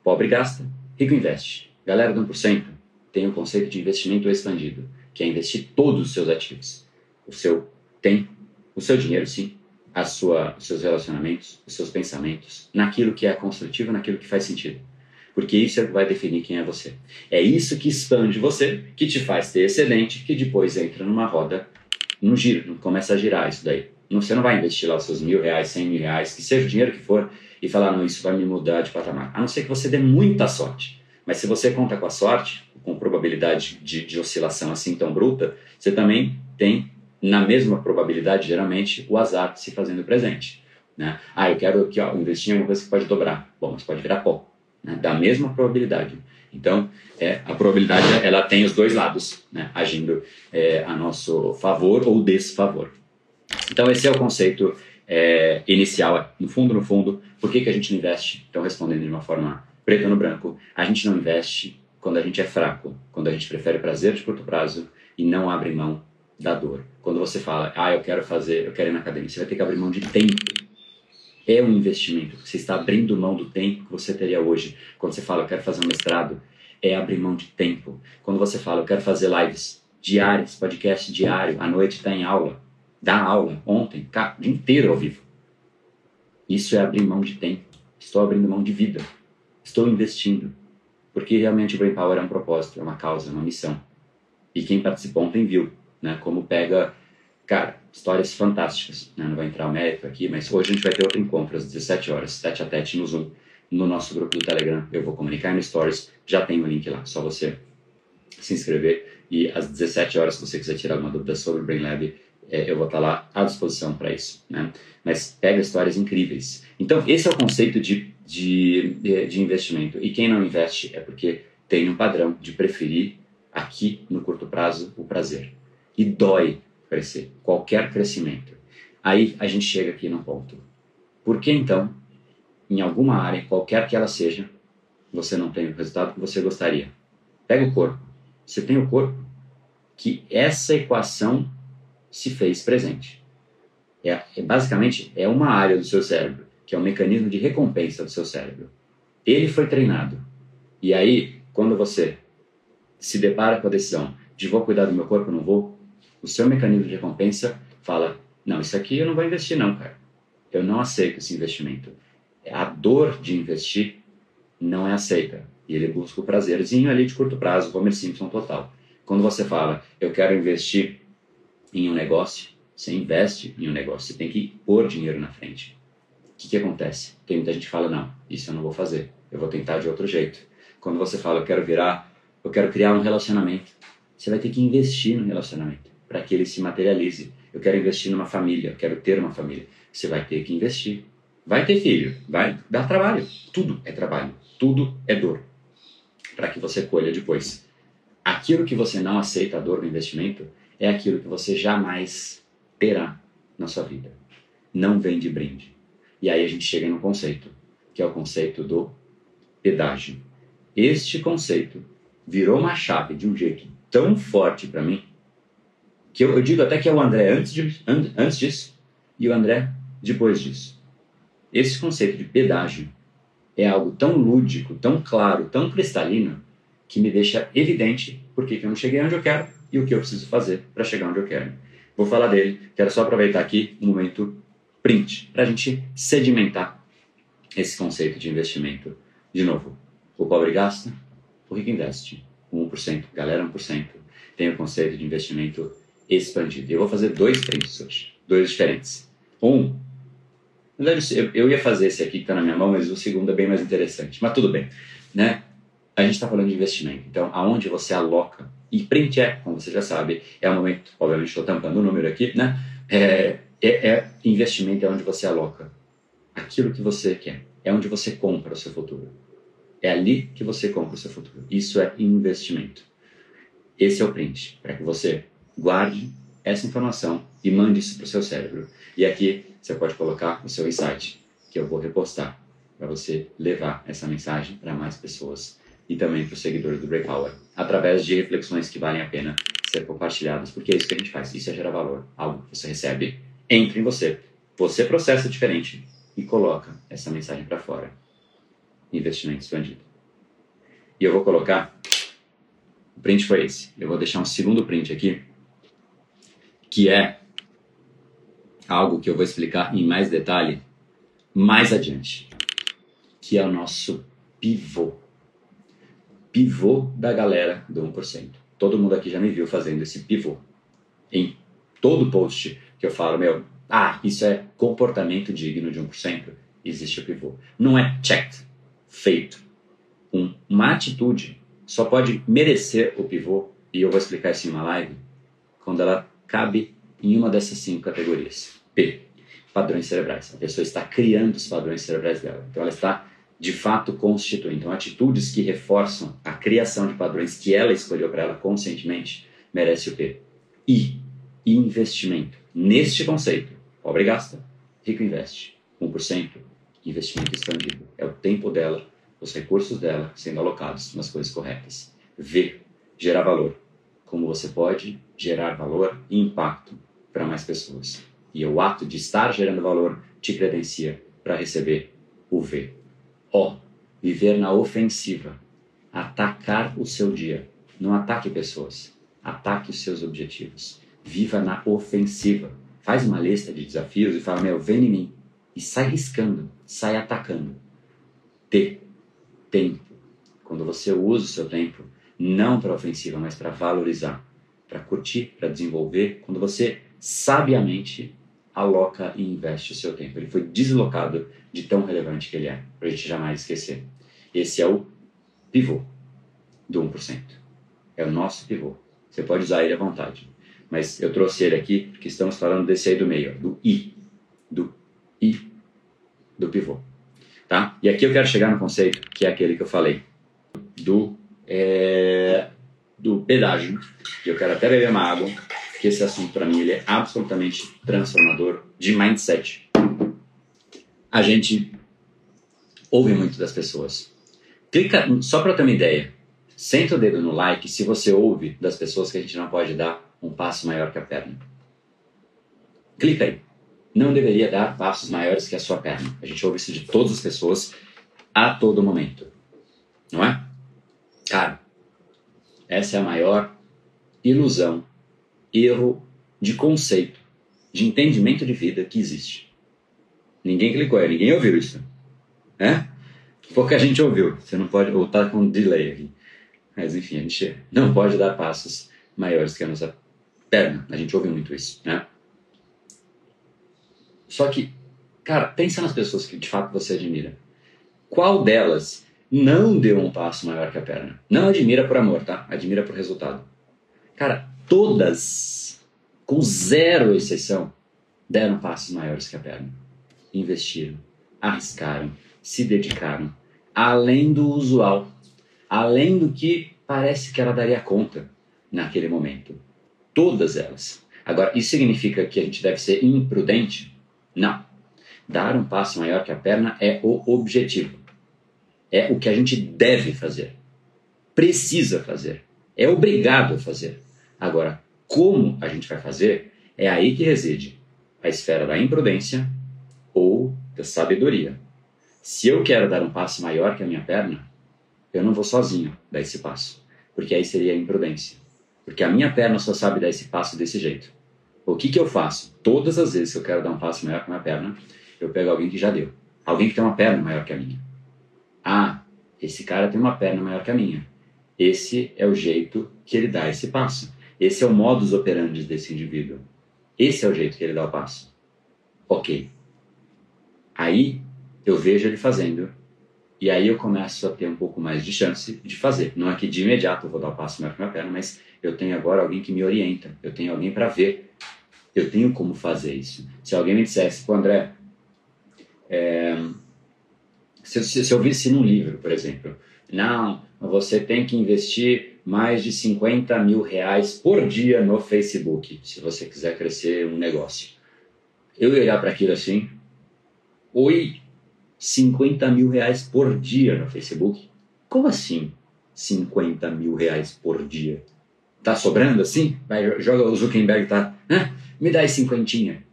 Pobre gasta, rico investe. Galera do 1% tem o conceito de investimento expandido que é investir todos os seus ativos. O seu tempo, o seu dinheiro, sim, a sua, os seus relacionamentos, os seus pensamentos, naquilo que é construtivo, naquilo que faz sentido. Porque isso é que vai definir quem é você. É isso que expande você, que te faz ter excedente, que depois entra numa roda, num giro, começa a girar isso daí. Você não vai investir lá os seus mil reais, cem mil reais, que seja o dinheiro que for, e falar, não, isso vai me mudar de patamar. A não ser que você dê muita sorte. Mas se você conta com a sorte, com probabilidade de, de oscilação assim tão bruta, você também tem, na mesma probabilidade, geralmente, o azar se fazendo presente. Né? Ah, eu quero aqui, ó, investir em alguma coisa que pode dobrar. Bom, mas pode virar pó. Né? Da mesma probabilidade. Então, é, a probabilidade ela tem os dois lados, né? agindo é, a nosso favor ou desfavor. Então, esse é o conceito é, inicial. No fundo, no fundo, por que, que a gente não investe? Então, respondendo de uma forma preta no branco, a gente não investe quando a gente é fraco, quando a gente prefere prazer de curto prazo e não abre mão da dor. Quando você fala, ah, eu quero fazer, eu quero ir na academia, você vai ter que abrir mão de tempo. É um investimento. Você está abrindo mão do tempo que você teria hoje. Quando você fala, eu quero fazer um mestrado, é abrir mão de tempo. Quando você fala, eu quero fazer lives diárias, podcast diário, à noite está em aula, dá aula, ontem, o dia inteiro ao vivo. Isso é abrir mão de tempo. Estou abrindo mão de vida. Estou investindo. Porque realmente o Brain Power é um propósito, é uma causa, é uma missão. E quem participou ontem viu, né? Como pega, cara, histórias fantásticas. Né? Não vai entrar o mérito aqui, mas hoje a gente vai ter outro encontro às 17 horas, tete a tete no Zoom, no nosso grupo do Telegram. Eu vou comunicar no Stories, já tem o link lá, só você se inscrever. E às 17 horas, se você quiser tirar alguma dúvida sobre o Brain Lab, é, eu vou estar lá à disposição para isso. Né? Mas pega histórias incríveis. Então, esse é o conceito de, de, de investimento. E quem não investe é porque tem um padrão de preferir aqui no curto prazo o prazer. E dói crescer, qualquer crescimento. Aí a gente chega aqui num ponto. Por que então, em alguma área, qualquer que ela seja, você não tem o resultado que você gostaria? Pega o corpo. Você tem o corpo que essa equação se fez presente. É, é, basicamente é uma área do seu cérebro, que é um mecanismo de recompensa do seu cérebro. Ele foi treinado. E aí, quando você se depara com a decisão de vou cuidar do meu corpo ou não vou, o seu mecanismo de recompensa fala: não, isso aqui eu não vou investir, não, cara. Eu não aceito esse investimento. A dor de investir não é aceita. E ele busca o prazerzinho ali de curto prazo, Homer Simpson total. Quando você fala, eu quero investir em um negócio, você investe em um negócio, você tem que pôr dinheiro na frente. O que, que acontece? Tem muita gente que fala, não, isso eu não vou fazer, eu vou tentar de outro jeito. Quando você fala, eu quero virar eu quero criar um relacionamento. Você vai ter que investir no relacionamento para que ele se materialize. Eu quero investir numa família, eu quero ter uma família. Você vai ter que investir. Vai ter filho, vai dar trabalho. Tudo é trabalho, tudo é dor. Para que você colha depois. Aquilo que você não aceita a dor do investimento é aquilo que você jamais terá na sua vida. Não vem de brinde. E aí a gente chega no conceito, que é o conceito do pedágio. Este conceito virou uma chave de um jeito tão forte para mim que eu, eu, digo até que é o André antes, de, antes disso e o André depois disso. Esse conceito de pedágio é algo tão lúdico, tão claro, tão cristalino que me deixa evidente por que eu não cheguei onde eu quero e o que eu preciso fazer para chegar onde eu quero. Vou falar dele, quero só aproveitar aqui um momento print para a gente sedimentar esse conceito de investimento. De novo, o pobre gasta, o rico investe 1%, galera 1%. Tem o conceito de investimento expandido. Eu vou fazer dois prints hoje, dois diferentes. Um, eu ia fazer esse aqui que está na minha mão, mas o segundo é bem mais interessante. Mas tudo bem, né? A gente está falando de investimento. Então, aonde você aloca, e print é, como você já sabe, é o momento, obviamente estou tampando o número aqui, né? É, é, é, investimento é onde você aloca aquilo que você quer. É onde você compra o seu futuro. É ali que você compra o seu futuro. Isso é investimento. Esse é o print, para que você guarde essa informação e mande isso para o seu cérebro. E aqui você pode colocar o seu insight, que eu vou repostar, para você levar essa mensagem para mais pessoas e também para os seguidores do Break Power, através de reflexões que valem a pena ser compartilhadas, porque é isso que a gente faz. Isso é gerar valor. Algo que você recebe entra em você. Você processa diferente e coloca essa mensagem para fora investimento expandido. E eu vou colocar, o print foi esse. Eu vou deixar um segundo print aqui, que é algo que eu vou explicar em mais detalhe mais adiante, que é o nosso pivô. Pivô da galera do 1%. Todo mundo aqui já me viu fazendo esse pivô. Em todo post que eu falo, meu, ah, isso é comportamento digno de 1%, existe o pivô. Não é checked, feito. Um, uma atitude só pode merecer o pivô, e eu vou explicar isso em uma live, quando ela cabe em uma dessas cinco categorias. P. Padrões cerebrais. A pessoa está criando os padrões cerebrais dela. Então ela está, de fato, constituindo. Então, atitudes que reforçam a criação de padrões que ela escolheu para ela conscientemente, merece o P. I. Investimento. Neste conceito, pobre gasta, rico investe. 1%, investimento expandido. É o tempo dela, os recursos dela sendo alocados nas coisas corretas. V, gerar valor. como você pode gerar valor e impacto para mais pessoas. E o ato de estar gerando valor te credencia para receber o V. O. Viver na ofensiva. Atacar o seu dia. Não ataque pessoas. Ataque os seus objetivos. Viva na ofensiva. Faz uma lista de desafios e fala: Meu, vem em mim. E sai riscando, sai atacando. T. Tempo. Quando você usa o seu tempo, não para ofensiva, mas para valorizar, para curtir, para desenvolver, quando você sabiamente aloca e investe o seu tempo. Ele foi deslocado de tão relevante que ele é, para a gente jamais esquecer. Esse é o pivô do 1%. É o nosso pivô. Você pode usar ele à vontade. Mas eu trouxe ele aqui porque estamos falando desse aí do meio, do I. Do I do pivô. Tá? E aqui eu quero chegar no conceito que é aquele que eu falei do, é, do pedágio. Eu quero até beber uma água, porque esse assunto para mim ele é absolutamente transformador de mindset. A gente ouve muito das pessoas. Clica, só para ter uma ideia, senta o dedo no like se você ouve das pessoas que a gente não pode dar um passo maior que a perna. Clica aí. Não deveria dar passos maiores que a sua perna. A gente ouve isso de todas as pessoas a todo momento. Não é? Cara, essa é a maior ilusão, erro de conceito, de entendimento de vida que existe. Ninguém clicou aí, ninguém ouviu isso. É? Pouca gente ouviu. Você não pode. Ou tá com delay aqui. Mas enfim, a gente não pode dar passos maiores que a nossa perna. A gente ouve muito isso, né? Só que, cara, pensa nas pessoas que de fato você admira. Qual delas não deu um passo maior que a perna. Não admira por amor, tá? Admira por resultado. Cara, todas, com zero exceção, deram passos maiores que a perna. Investiram, arriscaram, se dedicaram, além do usual, além do que parece que ela daria conta naquele momento. Todas elas. Agora, isso significa que a gente deve ser imprudente? Não. Dar um passo maior que a perna é o objetivo é o que a gente deve fazer, precisa fazer, é obrigado a fazer. Agora, como a gente vai fazer, é aí que reside a esfera da imprudência ou da sabedoria. Se eu quero dar um passo maior que a minha perna, eu não vou sozinho dar esse passo, porque aí seria a imprudência. Porque a minha perna só sabe dar esse passo desse jeito. O que, que eu faço? Todas as vezes que eu quero dar um passo maior que a minha perna, eu pego alguém que já deu. Alguém que tem uma perna maior que a minha. Ah, esse cara tem uma perna maior que a minha. Esse é o jeito que ele dá esse passo. Esse é o modus operandi desse indivíduo. Esse é o jeito que ele dá o passo. Ok. Aí eu vejo ele fazendo e aí eu começo a ter um pouco mais de chance de fazer. Não é que de imediato eu vou dar o passo maior que a minha perna, mas eu tenho agora alguém que me orienta. Eu tenho alguém para ver. Eu tenho como fazer isso. Se alguém me dissesse, pô, André, é, se, se, se eu visse num livro, por exemplo, não, você tem que investir mais de 50 mil reais por dia no Facebook, se você quiser crescer um negócio. Eu ia olhar para aquilo assim, oi, 50 mil reais por dia no Facebook? Como assim 50 mil reais por dia? Tá sobrando assim? Vai, joga o Zuckerberg, tá? Hã? Me dá aí cinquentinha.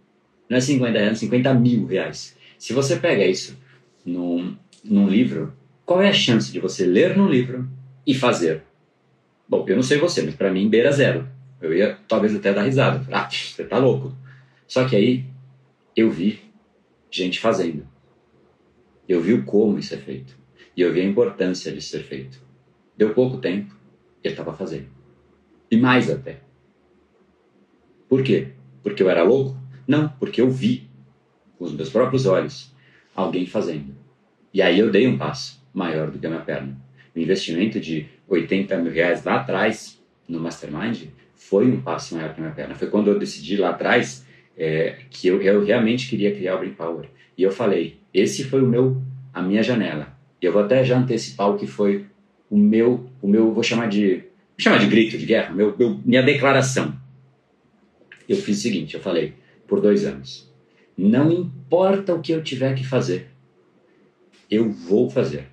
Não é 50 reais, 50 mil reais. Se você pega isso num, num livro, qual é a chance de você ler num livro e fazer? Bom, eu não sei você, mas para mim beira zero. Eu ia talvez até dar risada. Ah, você tá louco. Só que aí eu vi gente fazendo. Eu vi o como isso é feito. E eu vi a importância de ser feito. Deu pouco tempo, eu estava fazendo. E mais até. Por quê? Porque eu era louco? Não, porque eu vi com os meus próprios olhos alguém fazendo. E aí eu dei um passo maior do que a minha perna. O investimento de 80 mil reais lá atrás no Mastermind foi um passo maior que a minha perna. Foi quando eu decidi lá atrás é, que eu, eu, realmente queria criar o Brain Power. E eu falei, esse foi o meu, a minha janela. E eu vou até já antecipar o que foi o meu, o meu, vou chamar de, vou chamar de grito de guerra, meu, meu, minha declaração. Eu fiz o seguinte, eu falei, por dois anos, não importa o que eu tiver que fazer, eu vou fazer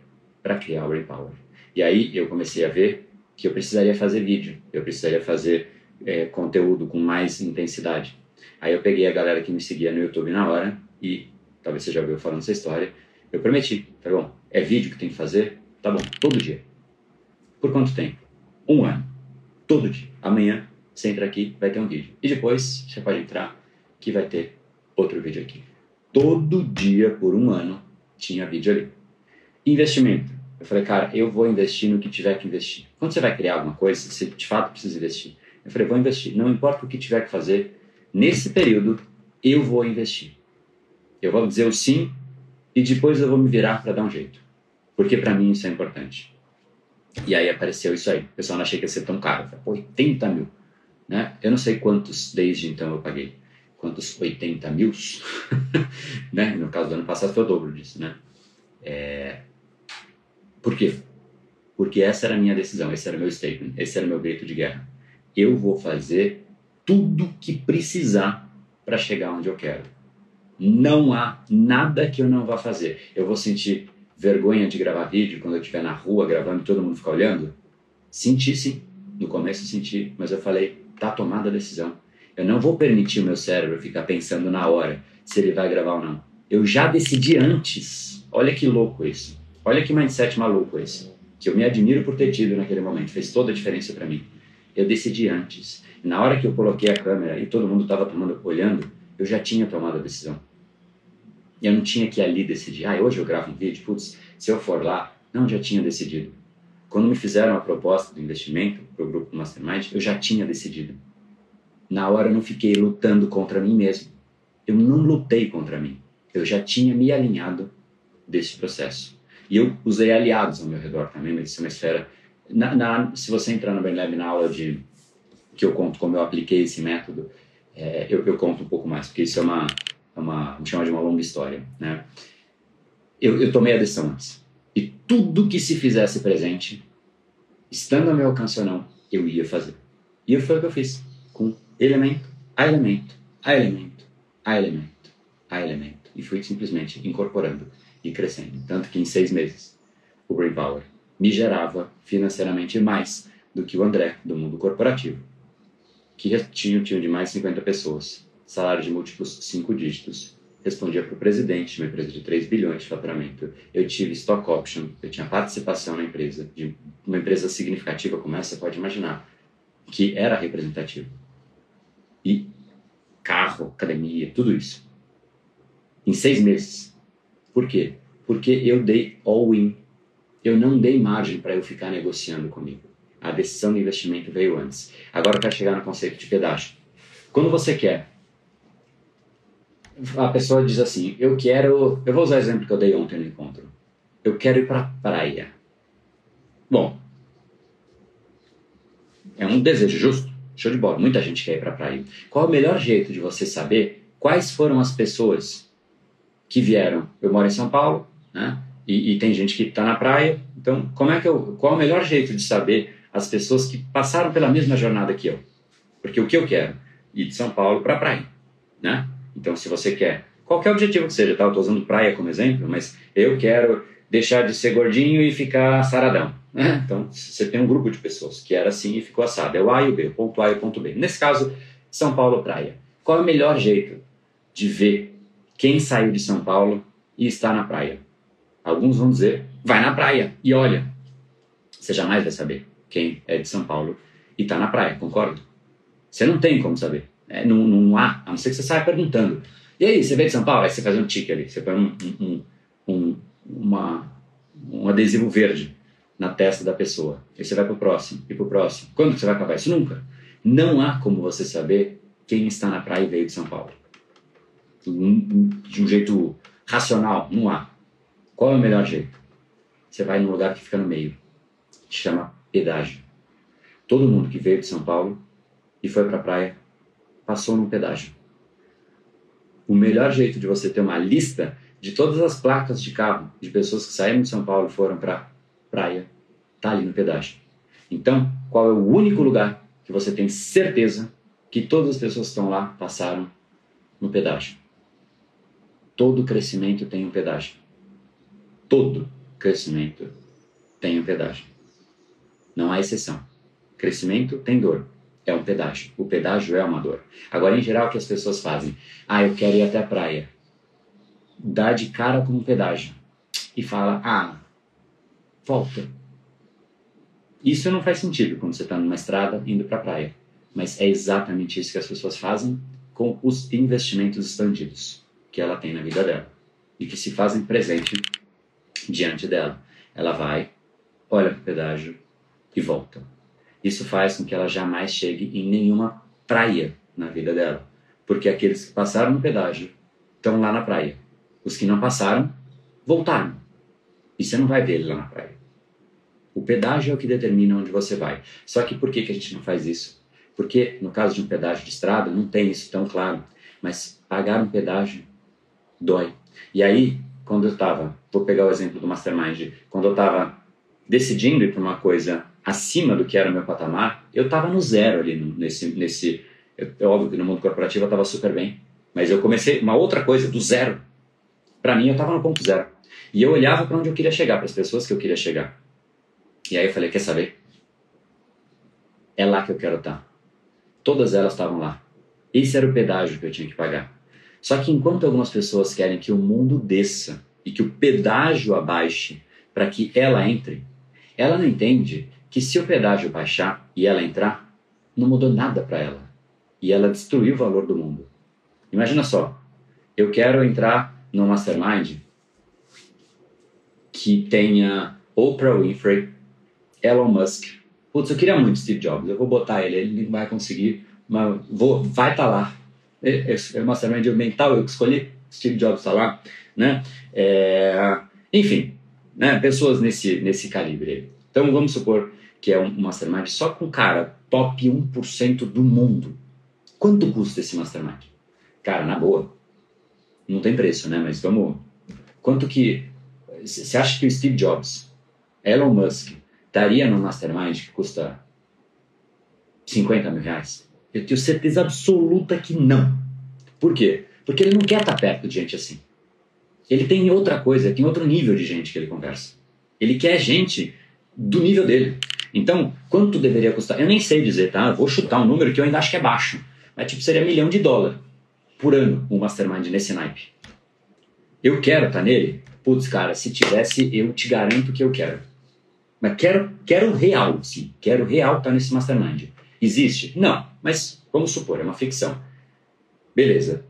para criar o Brain Power. E aí eu comecei a ver que eu precisaria fazer vídeo, eu precisaria fazer é, conteúdo com mais intensidade. Aí eu peguei a galera que me seguia no YouTube na hora e, talvez você já ouviu falando essa história, eu prometi, tá bom, é vídeo que tem que fazer? Tá bom, todo dia. Por quanto tempo? Um ano. Todo dia. Amanhã você entra aqui, vai ter um vídeo. E depois você pode entrar que vai ter outro vídeo aqui. Todo dia por um ano tinha vídeo ali. Investimento. Eu falei, cara, eu vou investir no que tiver que investir. Quando você vai criar alguma coisa, você de fato precisa investir. Eu falei, vou investir. Não importa o que tiver que fazer, nesse período eu vou investir. Eu vou dizer o sim e depois eu vou me virar para dar um jeito. Porque para mim isso é importante. E aí apareceu isso aí. O pessoal não achei que ia ser tão caro. Eu falei, Pô, 80 mil. Né? Eu não sei quantos desde então eu paguei. Quantos 80 mil? né? No caso do ano passado foi o dobro disso. Né? É... Por quê? Porque essa era a minha decisão, esse era o meu statement, esse era o meu grito de guerra. Eu vou fazer tudo que precisar para chegar onde eu quero. Não há nada que eu não vá fazer. Eu vou sentir vergonha de gravar vídeo quando eu estiver na rua gravando e todo mundo ficar olhando? Senti sim. No começo senti, mas eu falei, tá tomada a decisão. Eu não vou permitir o meu cérebro ficar pensando na hora se ele vai gravar ou não. Eu já decidi antes. Olha que louco isso. Olha que mindset maluco esse. Que eu me admiro por ter tido naquele momento. Fez toda a diferença para mim. Eu decidi antes. Na hora que eu coloquei a câmera e todo mundo estava tomando, olhando, eu já tinha tomado a decisão. Eu não tinha que ali decidir, ah, hoje eu gravo um vídeo, putz, se eu for lá. Não, já tinha decidido. Quando me fizeram a proposta do investimento para o grupo Mastermind, eu já tinha decidido. Na hora eu não fiquei lutando contra mim mesmo. Eu não lutei contra mim. Eu já tinha me alinhado desse processo. E eu usei aliados ao meu redor também, mas isso é uma esfera. Na, na, se você entrar no BenLab na aula de que eu conto como eu apliquei esse método, é, eu, eu, conto um pouco mais, porque isso é uma, é uma, vamos chamar de uma longa história, né? Eu, eu tomei a decisão antes. E tudo que se fizesse presente, estando ao meu alcance ou não, eu ia fazer. E foi o que eu fiz, com elemento a elemento, a elemento, a elemento, a elemento. E fui simplesmente incorporando e crescendo. Tanto que em seis meses, o Brain Power me gerava financeiramente mais do que o André, do mundo corporativo, que tinha um time de mais de 50 pessoas, salário de múltiplos cinco dígitos, respondia para o presidente de uma empresa de 3 bilhões de faturamento. Eu tive stock option, eu tinha participação na empresa, de uma empresa significativa como essa, pode imaginar, que era representativa. E carro, academia, tudo isso. Em seis meses. Por quê? Porque eu dei all-in. Eu não dei margem para eu ficar negociando comigo. A decisão de investimento veio antes. Agora eu quero chegar no conceito de pedágio. Quando você quer a pessoa diz assim: Eu quero. Eu vou usar o exemplo que eu dei ontem no encontro. Eu quero ir para a praia. Bom, é um desejo justo. Show de bola. Muita gente quer ir para a praia. Qual é o melhor jeito de você saber quais foram as pessoas que vieram? Eu moro em São Paulo, né? E, e tem gente que está na praia. Então, como é que eu? Qual é o melhor jeito de saber as pessoas que passaram pela mesma jornada que eu? Porque o que eu quero? Ir de São Paulo para a praia, né? Então, se você quer, qualquer objetivo que seja, tá? Eu estou usando praia como exemplo, mas eu quero deixar de ser gordinho e ficar saradão. Né? Então, você tem um grupo de pessoas que era assim e ficou assado. É o A e o B, ponto A e ponto B. Nesse caso, São Paulo praia. Qual é o melhor jeito de ver quem saiu de São Paulo e está na praia? Alguns vão dizer, vai na praia e olha. Você jamais vai saber quem é de São Paulo e está na praia, concorda? Você não tem como saber. É, não, não há, a não ser que você saia perguntando. E aí, você veio de São Paulo? Aí você faz um tique ali, você põe um, um, um, uma, um adesivo verde na testa da pessoa. Aí você vai para o próximo e para o próximo. Quando você vai acabar isso? Nunca. Não há como você saber quem está na praia e veio de São Paulo. De um jeito racional, não há. Qual é o melhor jeito? Você vai num lugar que fica no meio. Chama pedágio. Todo mundo que veio de São Paulo e foi para a praia passou no pedágio. O melhor jeito de você ter uma lista de todas as placas de carro de pessoas que saíram de São Paulo e foram para praia tá ali no pedágio. Então, qual é o único lugar que você tem certeza que todas as pessoas que estão lá passaram no pedágio? Todo crescimento tem um pedágio. Todo crescimento tem um pedágio. Não há exceção. Crescimento tem dor. É um pedágio. O pedágio é uma dor. Agora, em geral, o que as pessoas fazem? Ah, eu quero ir até a praia. Dá de cara com um pedágio. E fala, ah, volta. Isso não faz sentido quando você está numa estrada indo para a praia. Mas é exatamente isso que as pessoas fazem com os investimentos expandidos que ela tem na vida dela e que se fazem presente diante dela. Ela vai, olha para o pedágio e volta. Isso faz com que ela jamais chegue em nenhuma praia na vida dela, porque aqueles que passaram no pedágio estão lá na praia. Os que não passaram voltaram. E você não vai ver ele lá na praia. O pedágio é o que determina onde você vai. Só que por que, que a gente não faz isso? Porque no caso de um pedágio de estrada, não tem isso tão claro. Mas pagar um pedágio dói. E aí, quando eu estava, vou pegar o exemplo do Mastermind, quando eu estava decidindo ir para uma coisa acima do que era o meu patamar, eu estava no zero ali nesse. nesse é óbvio que no mundo corporativo eu estava super bem, mas eu comecei uma outra coisa do zero. Para mim, eu estava no ponto zero. E eu olhava para onde eu queria chegar, para as pessoas que eu queria chegar. E aí eu falei: quer saber? É lá que eu quero estar. Tá. Todas elas estavam lá. Esse era o pedágio que eu tinha que pagar. Só que enquanto algumas pessoas querem que o mundo desça e que o pedágio abaixe para que ela entre, ela não entende que se o pedágio baixar e ela entrar, não mudou nada para ela. E ela destruiu o valor do mundo. Imagina só, eu quero entrar no mastermind que tenha Oprah Winfrey, Elon Musk. Putz, eu queria muito Steve Jobs, eu vou botar ele, ele não vai conseguir uma, vou, vai estar tá lá. É, é, é mastermind mental, eu escolhi, Steve Jobs está lá, né? É, enfim, né? pessoas nesse, nesse calibre. Então vamos supor que é um mastermind só com cara top 1% do mundo. Quanto custa esse mastermind? Cara, na boa. Não tem preço, né? Mas vamos. Quanto que. Você acha que o Steve Jobs, Elon Musk, daria no mastermind que custa 50 mil reais? Eu tenho certeza absoluta que não. Por quê? Porque ele não quer estar perto de gente assim. Ele tem outra coisa, tem outro nível de gente que ele conversa. Ele quer gente do nível dele. Então, quanto deveria custar? Eu nem sei dizer, tá? vou chutar um número que eu ainda acho que é baixo. Mas tipo, seria milhão de dólar por ano um mastermind nesse naipe. Eu quero estar nele? Putz, cara, se tivesse, eu te garanto que eu quero. Mas quero, quero real, sim. Quero real estar nesse mastermind. Existe? Não, mas vamos supor, é uma ficção. Beleza.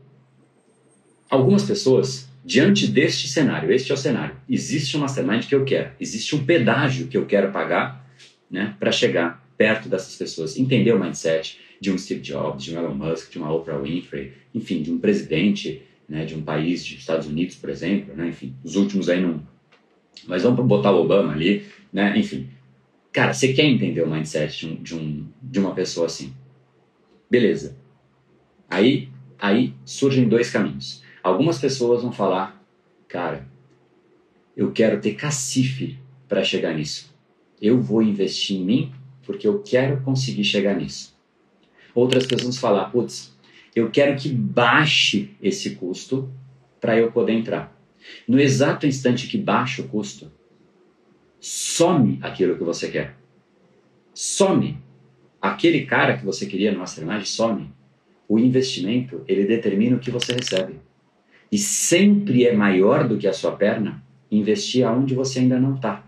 Algumas pessoas, diante deste cenário, este é o cenário, existe um mastermind que eu quero, existe um pedágio que eu quero pagar né, para chegar perto dessas pessoas, entender o mindset de um Steve Jobs, de um Elon Musk, de uma Oprah Winfrey, enfim, de um presidente né, de um país, de Estados Unidos, por exemplo, né, enfim, os últimos aí não. Mas vamos botar o Obama ali, né, enfim. Cara, você quer entender o mindset de, um, de, um, de uma pessoa assim? Beleza. Aí, aí surgem dois caminhos. Algumas pessoas vão falar, cara, eu quero ter cacife para chegar nisso. Eu vou investir em mim porque eu quero conseguir chegar nisso. Outras pessoas vão falar, putz, eu quero que baixe esse custo para eu poder entrar. No exato instante que baixa o custo, some aquilo que você quer. Some. Aquele cara que você queria no Mastermind some. O investimento, ele determina o que você recebe. E sempre é maior do que a sua perna investir aonde você ainda não está.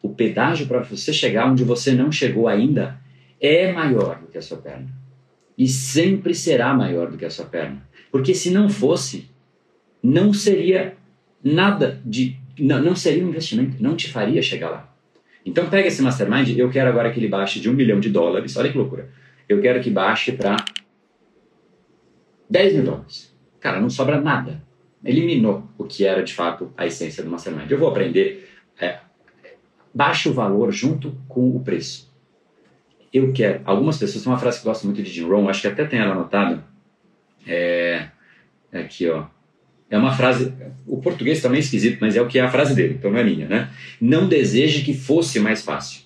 O pedágio para você chegar onde você não chegou ainda é maior do que a sua perna. E sempre será maior do que a sua perna. Porque se não fosse, não seria nada de não, não seria um investimento, não te faria chegar lá. Então pega esse mastermind, eu quero agora que ele baixe de um milhão de dólares, olha que loucura. Eu quero que baixe para 10 mil dólares. Cara, não sobra nada. Eliminou o que era de fato a essência do mastermind. Eu vou aprender, é, baixa o valor junto com o preço. Eu quero. Algumas pessoas têm uma frase que eu gosto muito de Jim Rohn, acho que até tem ela anotada. É, é aqui, ó. É uma frase, o português também é esquisito, mas é o que é a frase dele, então não é minha, né? Não deseje que fosse mais fácil.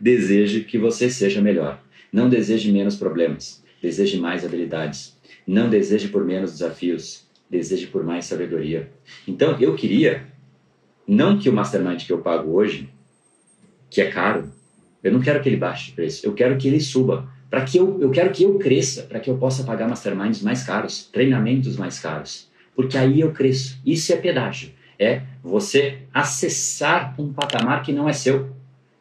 Deseje que você seja melhor. Não deseje menos problemas. Deseje mais habilidades. Não deseje por menos desafios. Deseje por mais sabedoria. Então, eu queria, não que o mastermind que eu pago hoje, que é caro, Eu não quero que ele baixe de preço, eu quero que ele suba. Para que eu, eu quero que eu cresça, para que eu possa pagar masterminds mais caros, treinamentos mais caros. Porque aí eu cresço. Isso é pedágio. É você acessar um patamar que não é seu.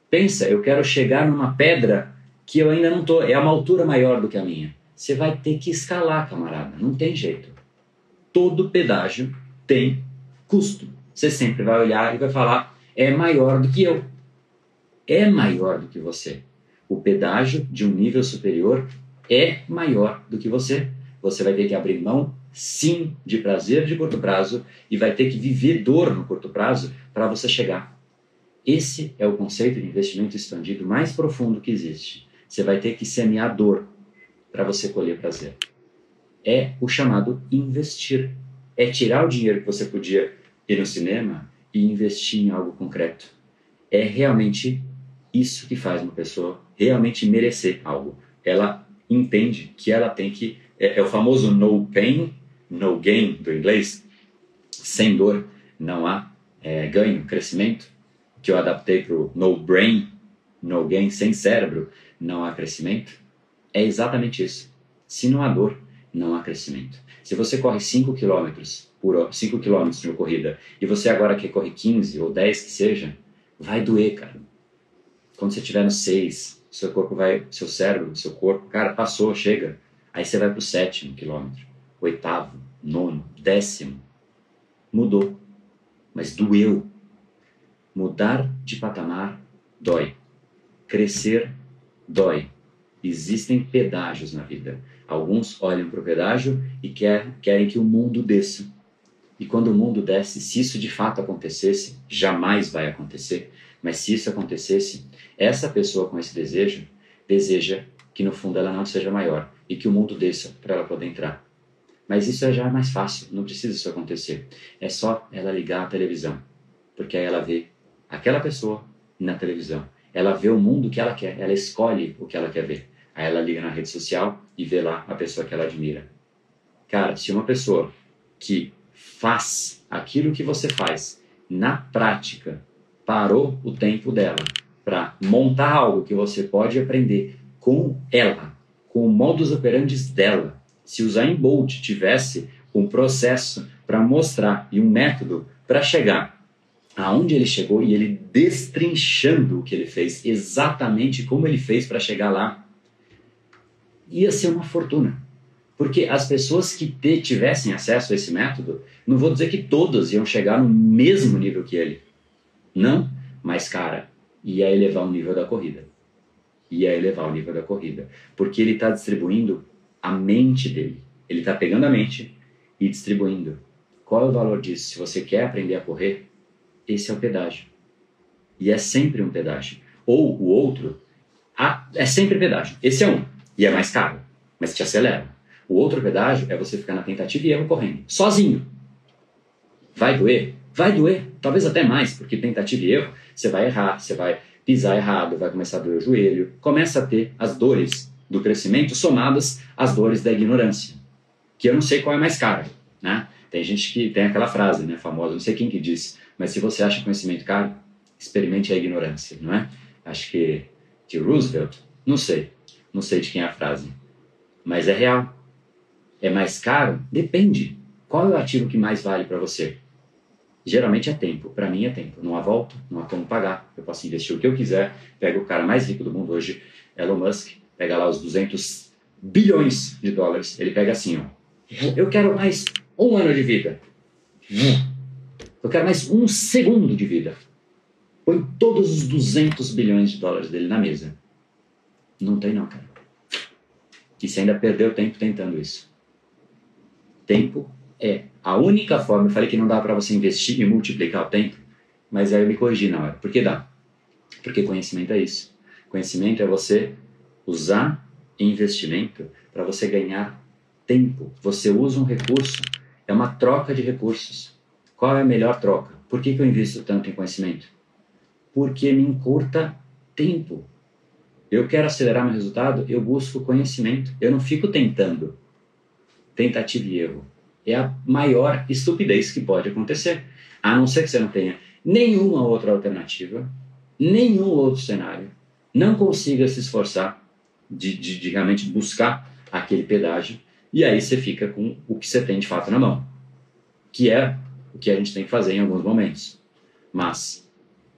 Pensa, eu quero chegar numa pedra que eu ainda não estou, é uma altura maior do que a minha. Você vai ter que escalar, camarada, não tem jeito. Todo pedágio tem custo. Você sempre vai olhar e vai falar: é maior do que eu. É maior do que você. O pedágio de um nível superior é maior do que você. Você vai ter que abrir mão, sim, de prazer de curto prazo e vai ter que viver dor no curto prazo para você chegar. Esse é o conceito de investimento expandido mais profundo que existe. Você vai ter que semear dor para você colher prazer. É o chamado investir. É tirar o dinheiro que você podia ir no cinema e investir em algo concreto. É realmente isso que faz uma pessoa realmente merecer algo. Ela entende que ela tem que. É, é o famoso no pain, no gain do inglês. Sem dor não há é, ganho, crescimento que eu adaptei para o no brain, no gain, sem cérebro, não há crescimento, é exatamente isso. Se não há dor, não há crescimento. Se você corre 5 km por 5 km de uma corrida e você agora quer correr 15 ou 10 que seja, vai doer, cara. Quando você estiver no 6, seu corpo vai, seu cérebro, seu corpo, cara, passou, chega. Aí você vai para o sétimo quilômetro, oitavo, nono, décimo. Mudou. Mas doeu. Mudar de patamar dói. Crescer dói. Existem pedágios na vida. Alguns olham para o pedágio e quer, querem que o mundo desça. E quando o mundo desce, se isso de fato acontecesse, jamais vai acontecer, mas se isso acontecesse, essa pessoa com esse desejo deseja que no fundo ela não seja maior e que o mundo desça para ela poder entrar. Mas isso já é mais fácil, não precisa isso acontecer. É só ela ligar a televisão, porque aí ela vê aquela pessoa na televisão. Ela vê o mundo que ela quer, ela escolhe o que ela quer ver. Aí ela liga na rede social e vê lá a pessoa que ela admira. Cara, se uma pessoa que faz aquilo que você faz na prática parou o tempo dela para montar algo que você pode aprender com ela, com o modus operandi dela. Se o Zayn Bolt tivesse um processo para mostrar e um método para chegar aonde ele chegou e ele destrinchando o que ele fez, exatamente como ele fez para chegar lá, ia ser uma fortuna. Porque as pessoas que te, tivessem acesso a esse método, não vou dizer que todas iam chegar no mesmo nível que ele. Não, mas cara, ia elevar o nível da corrida. Ia elevar o nível da corrida. Porque ele está distribuindo a mente dele. Ele está pegando a mente e distribuindo. Qual é o valor disso? Se você quer aprender a correr, esse é o pedágio. E é sempre um pedágio. Ou o outro, é sempre pedágio. Esse é um, e é mais caro, mas te acelera. O outro pedágio é você ficar na tentativa e erro correndo, sozinho. Vai doer? Vai doer, talvez até mais, porque tentativa e erro, você vai errar, você vai pisar errado, vai começar a doer o joelho, começa a ter as dores do crescimento somadas às dores da ignorância, que eu não sei qual é mais cara, né? Tem gente que tem aquela frase, né, famosa, não sei quem que disse, mas se você acha conhecimento caro, experimente a ignorância, não é? Acho que de Roosevelt, não sei, não sei de quem é a frase, mas é real. É mais caro? Depende. Qual é o ativo que mais vale para você? Geralmente é tempo. Para mim é tempo. Não há volta, não há como pagar. Eu posso investir o que eu quiser. Pego o cara mais rico do mundo hoje, Elon Musk, pega lá os 200 bilhões de dólares. Ele pega assim, ó. Eu quero mais um ano de vida. Eu quero mais um segundo de vida. Põe todos os 200 bilhões de dólares dele na mesa. Não tem não, cara. E você ainda perdeu tempo tentando isso. Tempo é a única forma. Eu falei que não dá para você investir e multiplicar o tempo, mas aí eu me corrigi na hora. Por que dá? Porque conhecimento é isso. Conhecimento é você usar investimento para você ganhar tempo. Você usa um recurso, é uma troca de recursos. Qual é a melhor troca? Por que, que eu invisto tanto em conhecimento? Porque me encurta tempo. Eu quero acelerar meu resultado, eu busco conhecimento. Eu não fico tentando. Tentativa e erro. É a maior estupidez que pode acontecer. A não ser que você não tenha nenhuma outra alternativa, nenhum outro cenário. não consiga se esforçar de, de, de realmente buscar aquele pedágio, e aí você fica com o que você tem de fato na mão, que é o que a gente tem que fazer em alguns momentos. Mas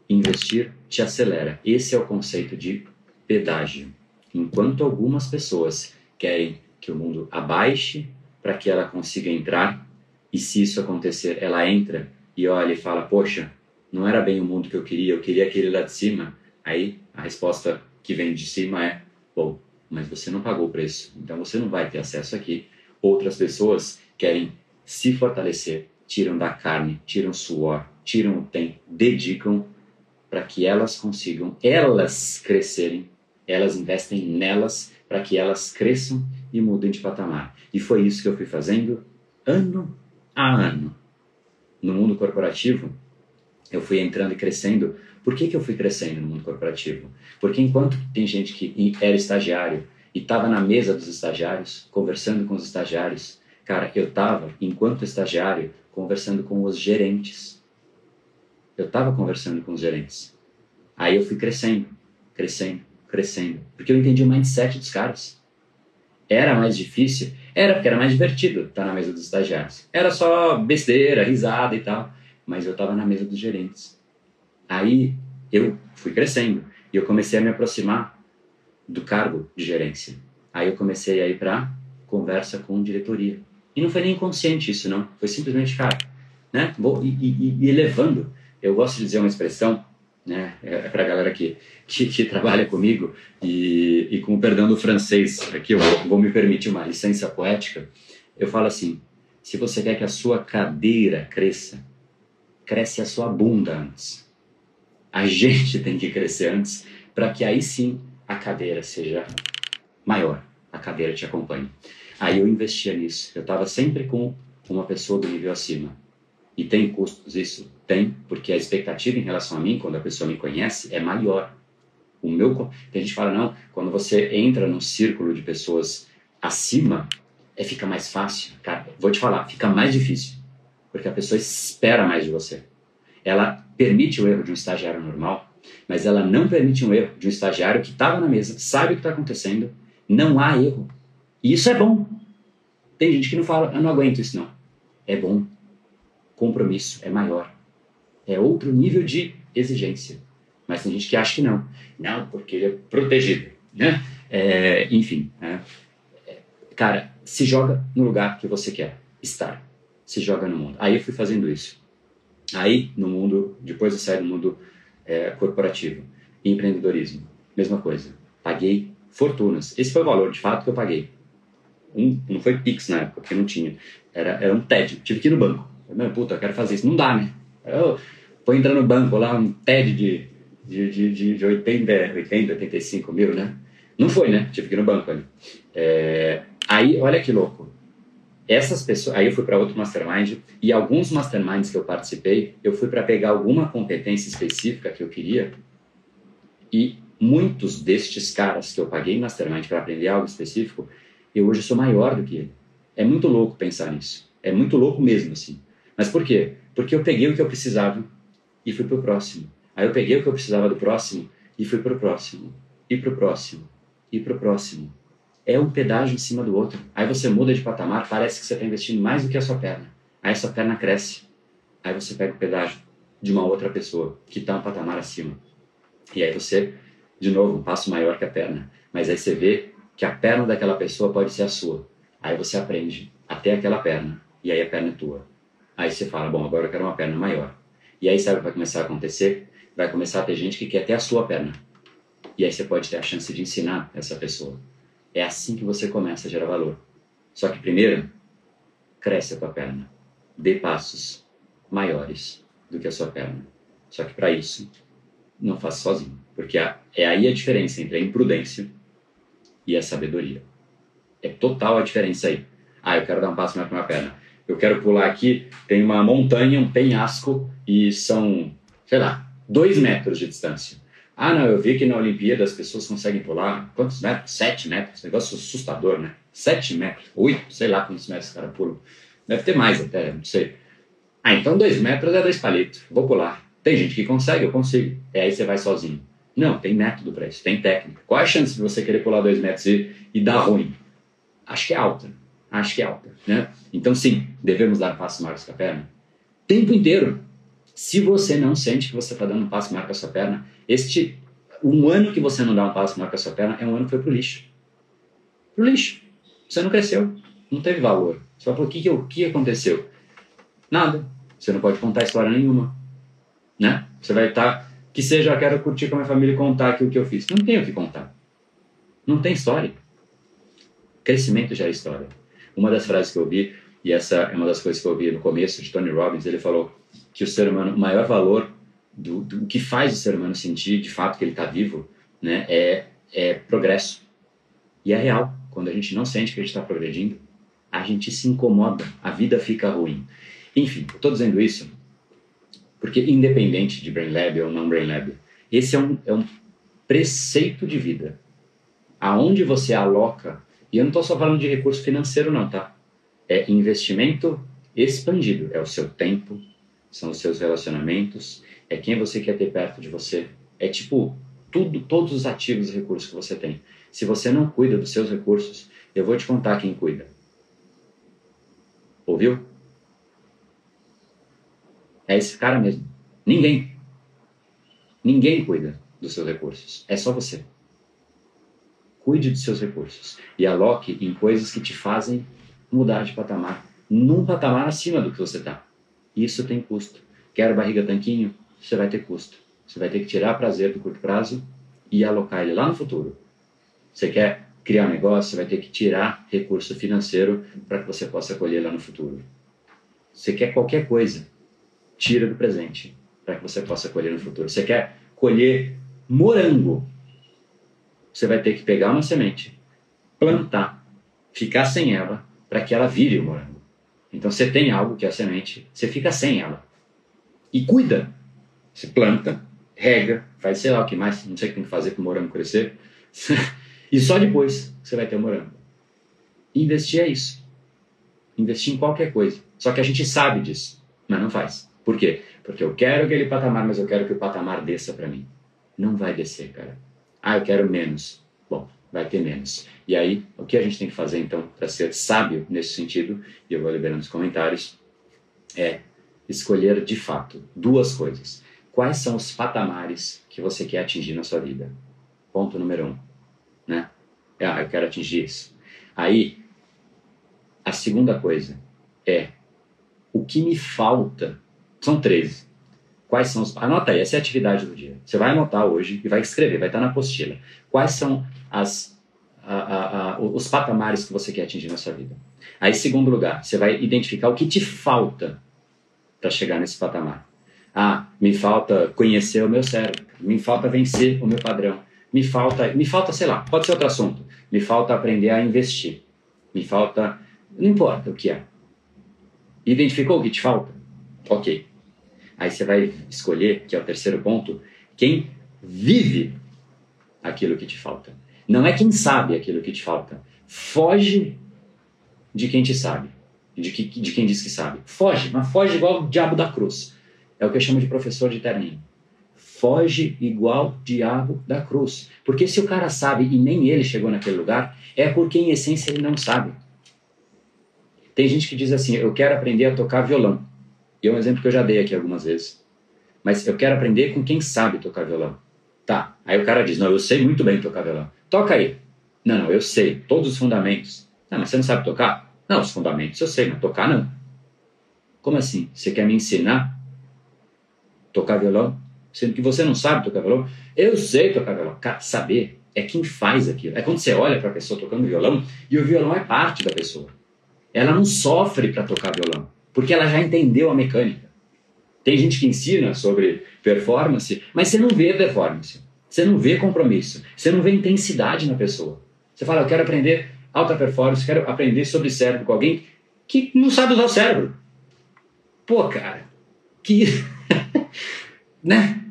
investir te acelera. Esse é o conceito de pedágio. Enquanto algumas pessoas querem que o mundo abaixe para que ela consiga entrar, e se isso acontecer, ela entra e olha e fala: Poxa, não era bem o mundo que eu queria, eu queria aquele lá de cima. Aí a resposta que vem de cima é: Bom, mas você não pagou o preço, então você não vai ter acesso aqui. Outras pessoas querem se fortalecer, tiram da carne, tiram suor, tiram o tempo, dedicam para que elas consigam, elas crescerem, elas investem nelas para que elas cresçam e mudem de patamar. E foi isso que eu fui fazendo ano a ano. No mundo corporativo, eu fui entrando e crescendo. Por que, que eu fui crescendo no mundo corporativo? Porque enquanto tem gente que era estagiário e estava na mesa dos estagiários, conversando com os estagiários, cara, eu estava, enquanto estagiário, conversando com os gerentes. Eu estava conversando com os gerentes. Aí eu fui crescendo, crescendo, crescendo. Porque eu entendi o mindset dos caras. Era mais difícil? Era porque era mais divertido estar na mesa dos estagiários. Era só besteira, risada e tal. Mas eu estava na mesa dos gerentes. Aí eu fui crescendo e eu comecei a me aproximar do cargo de gerência. Aí eu comecei a ir para conversa com diretoria. E não foi nem inconsciente isso, não. Foi simplesmente, cara, né? Vou, e, e, e elevando. Eu gosto de dizer uma expressão, né? É, é para a galera que, que, que, trabalha comigo e, e com o perdão do francês, aqui eu vou, vou me permitir uma licença poética. Eu falo assim: se você quer que a sua cadeira cresça, cresce a sua bunda antes. A gente tem que crescer antes para que aí sim a cadeira seja maior, a cadeira te acompanhe. Aí eu investia nisso. Eu estava sempre com uma pessoa do nível acima. E tem custos isso? Tem, porque a expectativa em relação a mim, quando a pessoa me conhece, é maior. O meu, tem gente que fala, não, quando você entra num círculo de pessoas acima, é, fica mais fácil. Cara, vou te falar, fica mais difícil. Porque a pessoa espera mais de você. Ela permite o erro de um estagiário normal, mas ela não permite um erro de um estagiário que estava na mesa, sabe o que está acontecendo, não há erro. E isso é bom. Tem gente que não fala, eu não aguento isso não. É bom. Compromisso é maior. É outro nível de exigência. Mas tem gente que acha que não. Não, porque ele é protegido. Né? É, enfim. Né? Cara, se joga no lugar que você quer estar. Se joga no mundo. Aí eu fui fazendo isso. Aí, no mundo, depois eu saí do mundo é, corporativo, empreendedorismo, mesma coisa. Paguei fortunas. Esse foi o valor, de fato, que eu paguei um, não foi Pix na época, porque não tinha. Era, era um TED. Tive que ir no banco. Falei, puta, eu quero fazer isso. Não dá, né? Eu vou entrar no banco lá, um TED de, de, de, de, de 80, 80, 85 mil, né? Não foi, né? Tive que ir no banco ali. É, aí, olha que louco. Essas pessoas. Aí eu fui para outro mastermind e alguns masterminds que eu participei, eu fui para pegar alguma competência específica que eu queria e muitos destes caras que eu paguei mastermind para aprender algo específico, eu hoje sou maior do que ele. É muito louco pensar nisso. É muito louco mesmo, assim. Mas por quê? Porque eu peguei o que eu precisava e fui pro próximo. Aí eu peguei o que eu precisava do próximo e fui pro próximo. E pro próximo. E pro próximo. É um pedágio em cima do outro. Aí você muda de patamar, parece que você está investindo mais do que a sua perna. Aí sua perna cresce. Aí você pega o pedágio de uma outra pessoa que está um patamar acima. E aí você, de novo, um passo maior que a perna. Mas aí você vê que a perna daquela pessoa pode ser a sua. Aí você aprende até aquela perna, e aí a perna é tua. Aí você fala, bom, agora eu quero uma perna maior. E aí sabe o que vai começar a acontecer? Vai começar a ter gente que quer até a sua perna. E aí você pode ter a chance de ensinar essa pessoa. É assim que você começa a gerar valor. Só que primeiro, cresce a tua perna. Dê passos maiores do que a sua perna. Só que para isso, não faça sozinho. Porque é aí a diferença entre a imprudência e a sabedoria. É total a diferença aí. Ah, eu quero dar um passo mais para minha perna. Eu quero pular aqui, tem uma montanha, um penhasco e são, sei lá, dois metros de distância. Ah, não, eu vi que na Olimpíada as pessoas conseguem pular quantos metros? Sete metros. Negócio assustador, né? Sete metros, oito, sei lá quantos metros o cara pula. Deve ter mais até, não sei. Ah, então dois metros é dois palitos. Vou pular. Tem gente que consegue, eu consigo. É aí você vai sozinho. Não, tem método para isso, tem técnica. Qual é a chance de você querer pular dois metros e, e dar ruim? Acho que é alta. Acho que é alta. Né? Então, sim, devemos dar passos maiores com a perna. Tempo inteiro. Se você não sente que você está dando um passo maior com a sua perna, este um ano que você não dá um passo maior com a sua perna é um ano que foi pro lixo. Pro lixo. Você não cresceu. Não teve valor. Fala, o que, o que aconteceu? Nada. Você não pode contar história nenhuma. Né? Você vai estar. Tá, que seja, eu quero curtir com a minha família e contar aqui o que eu fiz. Não tem o que contar. Não tem história. Crescimento já é história. Uma das frases que eu ouvi, e essa é uma das coisas que eu ouvi no começo de Tony Robbins, ele falou que o ser humano, o maior valor do, do que faz o ser humano sentir de fato que ele está vivo, né, é, é progresso. E é real. Quando a gente não sente que a gente está progredindo, a gente se incomoda, a vida fica ruim. Enfim, estou dizendo isso porque, independente de Brain Lab ou não Brain Lab, esse é um, é um preceito de vida. Aonde você aloca, e eu não estou só falando de recurso financeiro, não, tá? É investimento expandido. É o seu tempo, são os seus relacionamentos, é quem você quer ter perto de você. É tipo tudo, todos os ativos e recursos que você tem. Se você não cuida dos seus recursos, eu vou te contar quem cuida. Ouviu? É esse cara mesmo. Ninguém. Ninguém cuida dos seus recursos. É só você. Cuide dos seus recursos e aloque em coisas que te fazem mudar de patamar, num patamar acima do que você está. Isso tem custo. Quero barriga tanquinho? Você vai ter custo. Você vai ter que tirar prazer do curto prazo e alocar ele lá no futuro. Você quer criar um negócio, você vai ter que tirar recurso financeiro para que você possa colher lá no futuro. Você quer qualquer coisa, tira do presente para que você possa colher no futuro. Você quer colher morango, você vai ter que pegar uma semente, plantar, ficar sem ela para que ela vire o morango. Então você tem algo que é a semente, você fica sem ela. E cuida. Você planta, rega, faz sei lá o que mais, não sei o que tem que fazer para o morango crescer. e só depois você vai ter o morango. Investir é isso. Investir em qualquer coisa. Só que a gente sabe disso, mas não faz. Por quê? Porque eu quero aquele patamar, mas eu quero que o patamar desça para mim. Não vai descer, cara. Ah, eu quero menos. Bom, vai ter menos. E aí, o que a gente tem que fazer então para ser sábio nesse sentido, e eu vou liberando os comentários, é escolher de fato duas coisas. Quais são os patamares que você quer atingir na sua vida? Ponto número um. Né? Ah, eu quero atingir isso. Aí, a segunda coisa é o que me falta são 13. Quais são os. Anota aí, essa é a atividade do dia. Você vai anotar hoje e vai escrever, vai estar na apostila. Quais são as, a, a, os patamares que você quer atingir na sua vida? Aí, segundo lugar, você vai identificar o que te falta para chegar nesse patamar. Ah, me falta conhecer o meu cérebro, me falta vencer o meu padrão, me falta, me falta, sei lá, pode ser outro assunto, me falta aprender a investir, me falta, não importa o que é. Identificou o que te falta? Ok. Aí você vai escolher, que é o terceiro ponto, quem vive aquilo que te falta. Não é quem sabe aquilo que te falta. Foge de quem te sabe, de, que, de quem diz que sabe. Foge, mas foge igual o diabo da cruz. É o que eu chamo de professor de terninho. Foge igual diabo da cruz. Porque se o cara sabe e nem ele chegou naquele lugar, é porque em essência ele não sabe. Tem gente que diz assim: eu quero aprender a tocar violão. E é um exemplo que eu já dei aqui algumas vezes. Mas eu quero aprender com quem sabe tocar violão. Tá. Aí o cara diz: Não, eu sei muito bem tocar violão. Toca aí. Não, não, eu sei. Todos os fundamentos. Não, mas você não sabe tocar? Não, os fundamentos eu sei, mas tocar não. Como assim? Você quer me ensinar tocar violão? Sendo que você não sabe tocar violão? Eu sei tocar violão. Saber é quem faz aquilo. É quando você olha para a pessoa tocando violão e o violão é parte da pessoa. Ela não sofre para tocar violão porque ela já entendeu a mecânica. Tem gente que ensina sobre performance, mas você não vê performance, você não vê compromisso, você não vê intensidade na pessoa. Você fala, eu quero aprender alta performance, quero aprender sobre cérebro com alguém que não sabe usar o cérebro. Pô, cara, que. né?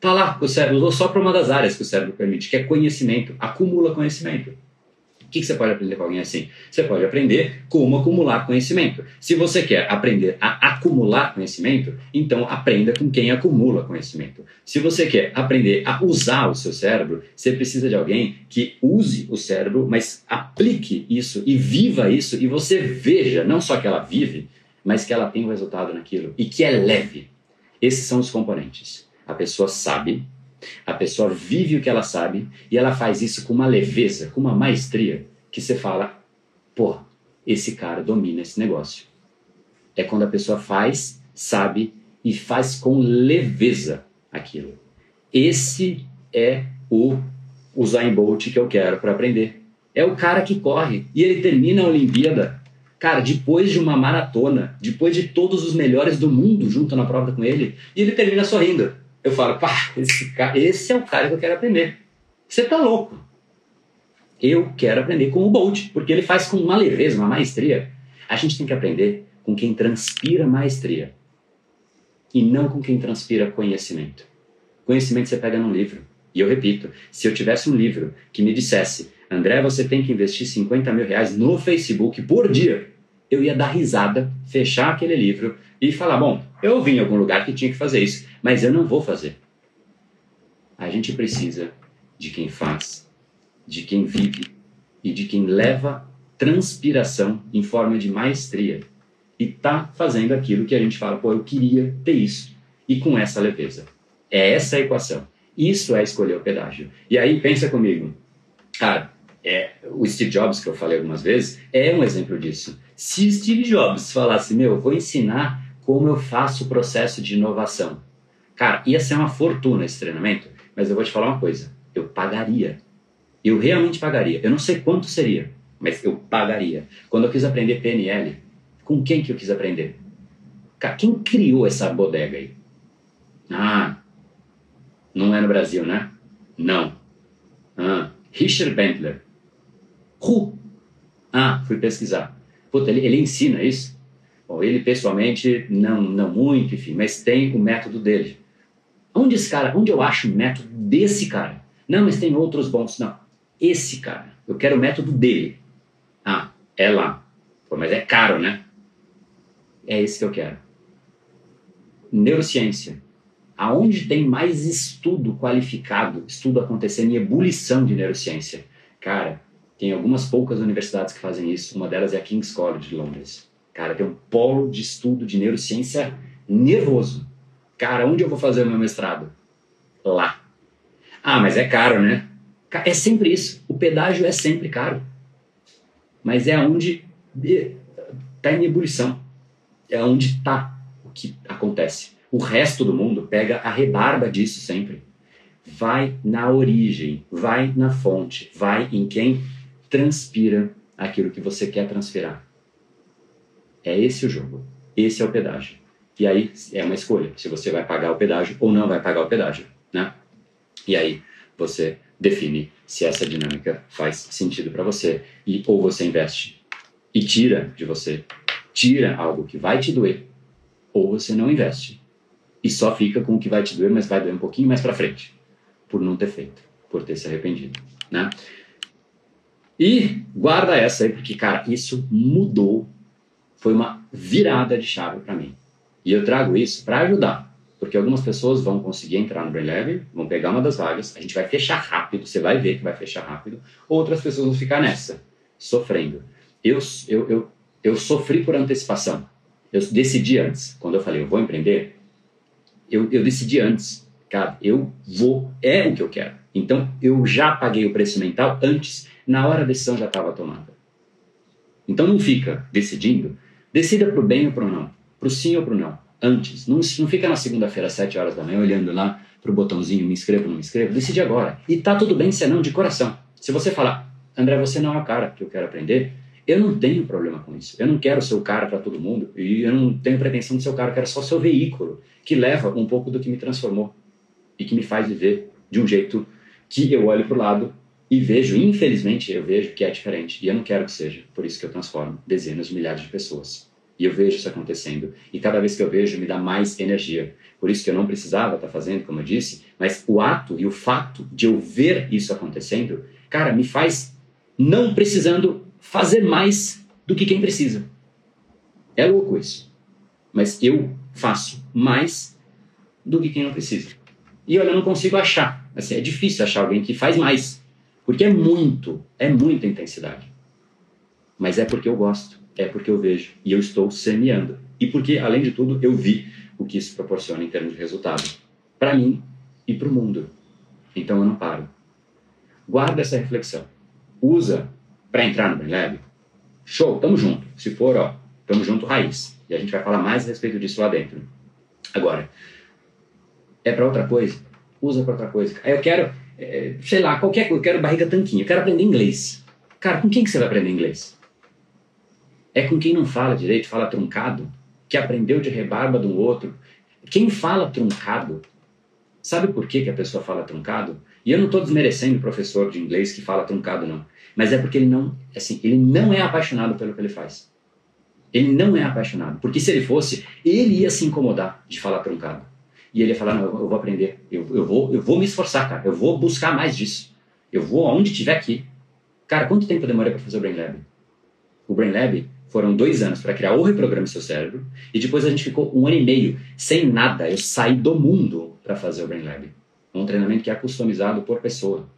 Tá lá o cérebro, usou só para uma das áreas que o cérebro permite, que é conhecimento, acumula conhecimento. Que, que você pode aprender com alguém assim? Você pode aprender como acumular conhecimento. Se você quer aprender a acumular conhecimento, então aprenda com quem acumula conhecimento. Se você quer aprender a usar o seu cérebro, você precisa de alguém que use o cérebro, mas aplique isso e viva isso e você veja, não só que ela vive, mas que ela tem um resultado naquilo e que é leve. Esses são os componentes. A pessoa sabe a pessoa vive o que ela sabe e ela faz isso com uma leveza, com uma maestria, que você fala, pô, esse cara domina esse negócio. É quando a pessoa faz, sabe e faz com leveza aquilo. Esse é o Usain Bolt que eu quero para aprender. É o cara que corre e ele termina a Olimpíada. Cara, depois de uma maratona, depois de todos os melhores do mundo junto na prova com ele, e ele termina sorrindo eu falo, pá, esse, cara, esse é o cara que eu quero aprender. Você tá louco. Eu quero aprender com o Bolt, porque ele faz com uma leveza, uma maestria. A gente tem que aprender com quem transpira maestria e não com quem transpira conhecimento. Conhecimento você pega num livro. E eu repito, se eu tivesse um livro que me dissesse, André, você tem que investir 50 mil reais no Facebook por dia, eu ia dar risada, fechar aquele livro e falar: bom, eu vim em algum lugar que tinha que fazer isso, mas eu não vou fazer. A gente precisa de quem faz, de quem vive e de quem leva transpiração em forma de maestria e tá fazendo aquilo que a gente fala: pô, eu queria ter isso e com essa leveza. É essa a equação. Isso é escolher o pedágio. E aí pensa comigo, cara, é, o Steve Jobs, que eu falei algumas vezes, é um exemplo disso. Se Steve Jobs falasse, meu, eu vou ensinar como eu faço o processo de inovação. Cara, ia ser uma fortuna esse treinamento, mas eu vou te falar uma coisa, eu pagaria. Eu realmente pagaria. Eu não sei quanto seria, mas eu pagaria. Quando eu quis aprender PNL, com quem que eu quis aprender? Cara, quem criou essa bodega aí? Ah, não é no Brasil, né? Não. Ah, Richard Bentler. Who? Ah, fui pesquisar. Puta, ele, ele ensina isso? Bom, ele pessoalmente não, não muito, enfim, mas tem o método dele. Onde esse cara, onde eu acho o método desse cara? Não, mas tem outros bons. Não, esse cara. Eu quero o método dele. Ah, é lá. Pô, mas é caro, né? É esse que eu quero. Neurociência. Aonde tem mais estudo qualificado, estudo acontecendo em ebulição de neurociência? Cara, tem algumas poucas universidades que fazem isso. Uma delas é a King's College de Londres. Cara, tem um polo de estudo de neurociência nervoso. Cara, onde eu vou fazer o meu mestrado? Lá. Ah, mas é caro, né? É sempre isso. O pedágio é sempre caro. Mas é onde está em ebulição. É onde está o que acontece. O resto do mundo pega a rebarba disso sempre. Vai na origem, vai na fonte, vai em quem transpira aquilo que você quer transpirar. É esse o jogo. Esse é o pedágio. E aí é uma escolha, se você vai pagar o pedágio ou não vai pagar o pedágio, né? E aí você define se essa dinâmica faz sentido para você e ou você investe e tira de você, tira algo que vai te doer, ou você não investe e só fica com o que vai te doer, mas vai doer um pouquinho mais para frente, por não ter feito, por ter se arrependido, né? E guarda essa aí, porque, cara, isso mudou. Foi uma virada de chave para mim. E eu trago isso para ajudar. Porque algumas pessoas vão conseguir entrar no Brain vão pegar uma das vagas, a gente vai fechar rápido, você vai ver que vai fechar rápido. Outras pessoas vão ficar nessa, sofrendo. Eu, eu, eu, eu sofri por antecipação. Eu decidi antes. Quando eu falei, eu vou empreender, eu, eu decidi antes. Cara, eu vou, é o que eu quero. Então, eu já paguei o preço mental antes na hora a decisão já estava tomada. Então não fica decidindo, decida para o bem ou para o não, para o sim ou para o não, antes. Não, não fica na segunda-feira, às sete horas da manhã, olhando lá para o botãozinho, me inscreva ou não me inscreva, decide agora. E tá tudo bem se não, de coração. Se você falar, André, você não é o cara que eu quero aprender, eu não tenho problema com isso. Eu não quero ser o cara para todo mundo e eu não tenho pretensão de ser o cara, eu quero só ser o veículo que leva um pouco do que me transformou e que me faz viver de um jeito que eu olho para o lado e vejo, infelizmente, eu vejo que é diferente. E eu não quero que seja. Por isso que eu transformo dezenas de milhares de pessoas. E eu vejo isso acontecendo. E cada vez que eu vejo, me dá mais energia. Por isso que eu não precisava estar fazendo, como eu disse. Mas o ato e o fato de eu ver isso acontecendo, cara, me faz não precisando fazer mais do que quem precisa. É louco isso. Mas eu faço mais do que quem não precisa. E olha, eu não consigo achar. Assim, é difícil achar alguém que faz mais. Porque é muito, é muita intensidade. Mas é porque eu gosto, é porque eu vejo. E eu estou semeando. E porque, além de tudo, eu vi o que isso proporciona em termos de resultado. Para mim e para o mundo. Então eu não paro. Guarda essa reflexão. Usa para entrar no BrainLab. Show, tamo junto. Se for, ó, tamo junto raiz. E a gente vai falar mais a respeito disso lá dentro. Agora, é para outra coisa? Usa para outra coisa. Eu quero, é, sei lá, qualquer coisa. Eu quero barriga tanquinho. Eu quero aprender inglês. Cara, com quem que você vai aprender inglês? É com quem não fala direito, fala truncado, que aprendeu de rebarba um outro. Quem fala truncado, sabe por que, que a pessoa fala truncado? E eu não estou desmerecendo o professor de inglês que fala truncado, não. Mas é porque ele não, assim, ele não é apaixonado pelo que ele faz. Ele não é apaixonado. Porque se ele fosse, ele ia se incomodar de falar truncado. E ele ia falar, não, eu vou aprender. Eu, eu, vou, eu vou me esforçar, cara. Eu vou buscar mais disso. Eu vou aonde tiver aqui. Cara, quanto tempo eu demorei para fazer o Brain Lab? O Brain Lab foram dois anos para criar o Reprograme Seu Cérebro. E depois a gente ficou um ano e meio sem nada. Eu saí do mundo para fazer o Brain Lab. Um treinamento que é customizado por pessoa.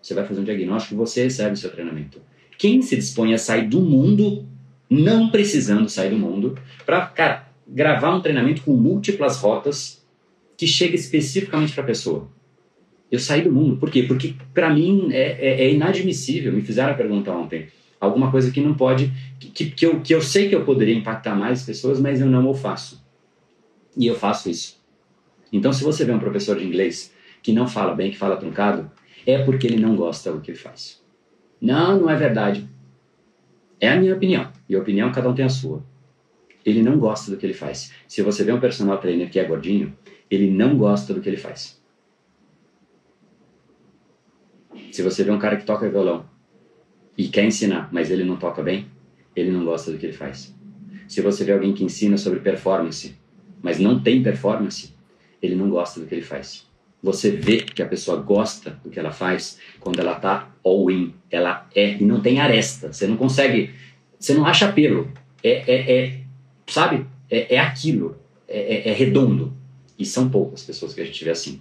Você vai fazer um diagnóstico e você recebe o seu treinamento. Quem se dispõe a sair do mundo, não precisando sair do mundo, para gravar um treinamento com múltiplas rotas que chega especificamente para a pessoa? Eu saí do mundo. Por quê? Porque para mim é, é, é, inadmissível. Me fizeram a pergunta ontem. Alguma coisa que não pode, que, que, eu, que eu sei que eu poderia impactar mais pessoas, mas eu não o faço. E eu faço isso. Então, se você vê um professor de inglês que não fala bem, que fala truncado, é porque ele não gosta do que ele faz. Não, não é verdade. É a minha opinião. E a opinião cada um tem a sua. Ele não gosta do que ele faz. Se você vê um personal trainer que é gordinho, ele não gosta do que ele faz. Se você vê um cara que toca violão e quer ensinar, mas ele não toca bem, ele não gosta do que ele faz. Se você vê alguém que ensina sobre performance, mas não tem performance, ele não gosta do que ele faz. Você vê que a pessoa gosta do que ela faz quando ela tá all in. Ela é e não tem aresta. Você não consegue, você não acha pelo. É, é, é sabe? É, é aquilo. É, é, é redondo. E são poucas pessoas que a gente vê assim.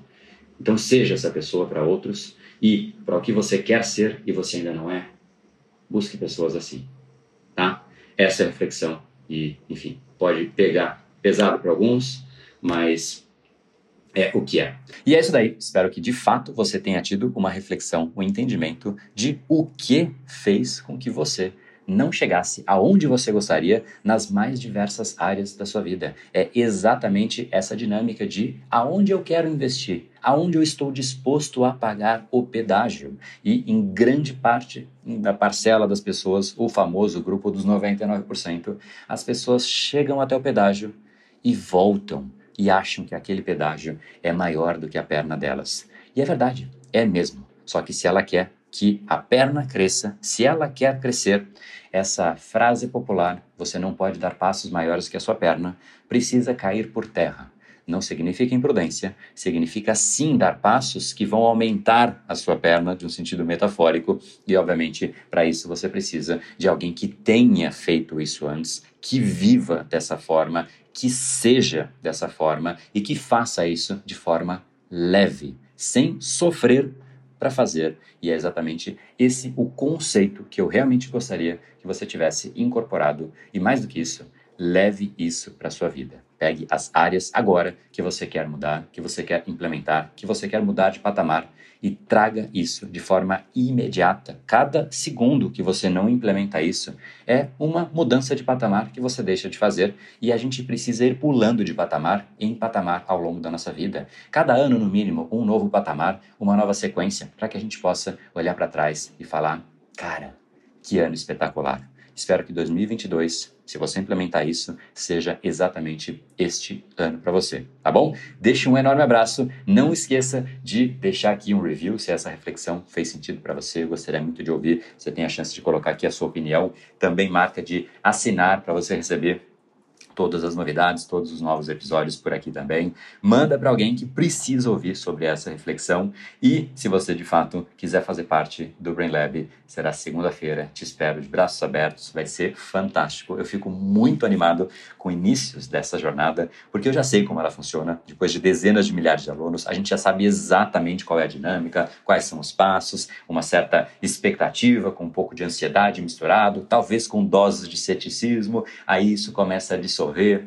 Então seja essa pessoa para outros e para o que você quer ser e você ainda não é, busque pessoas assim, tá? Essa é a reflexão e, enfim, pode pegar pesado para alguns, mas é o que é. E é isso daí. Espero que de fato você tenha tido uma reflexão, um entendimento de o que fez com que você não chegasse aonde você gostaria nas mais diversas áreas da sua vida. É exatamente essa dinâmica de aonde eu quero investir, aonde eu estou disposto a pagar o pedágio. E em grande parte da parcela das pessoas, o famoso grupo dos 99%, as pessoas chegam até o pedágio e voltam e acham que aquele pedágio é maior do que a perna delas. E é verdade, é mesmo. Só que se ela quer que a perna cresça, se ela quer crescer, essa frase popular, você não pode dar passos maiores que a sua perna, precisa cair por terra. Não significa imprudência, significa sim dar passos que vão aumentar a sua perna de um sentido metafórico, e obviamente para isso você precisa de alguém que tenha feito isso antes, que viva dessa forma que seja dessa forma e que faça isso de forma leve, sem sofrer para fazer. E é exatamente esse o conceito que eu realmente gostaria que você tivesse incorporado. E mais do que isso, leve isso para sua vida. Pegue as áreas agora que você quer mudar, que você quer implementar, que você quer mudar de patamar e traga isso de forma imediata. Cada segundo que você não implementa isso é uma mudança de patamar que você deixa de fazer e a gente precisa ir pulando de patamar em patamar ao longo da nossa vida. Cada ano, no mínimo, um novo patamar, uma nova sequência, para que a gente possa olhar para trás e falar: cara, que ano espetacular! Espero que 2022, se você implementar isso, seja exatamente este ano para você, tá bom? Deixe um enorme abraço. Não esqueça de deixar aqui um review se essa reflexão fez sentido para você. Eu gostaria muito de ouvir. Você tem a chance de colocar aqui a sua opinião. Também marca de assinar para você receber todas as novidades, todos os novos episódios por aqui também. Manda para alguém que precisa ouvir sobre essa reflexão e se você de fato quiser fazer parte do Brain Lab, será segunda-feira. Te espero de braços abertos, vai ser fantástico. Eu fico muito animado com inícios dessa jornada, porque eu já sei como ela funciona. Depois de dezenas de milhares de alunos, a gente já sabe exatamente qual é a dinâmica, quais são os passos, uma certa expectativa com um pouco de ansiedade misturado, talvez com doses de ceticismo. Aí isso começa a dissolver,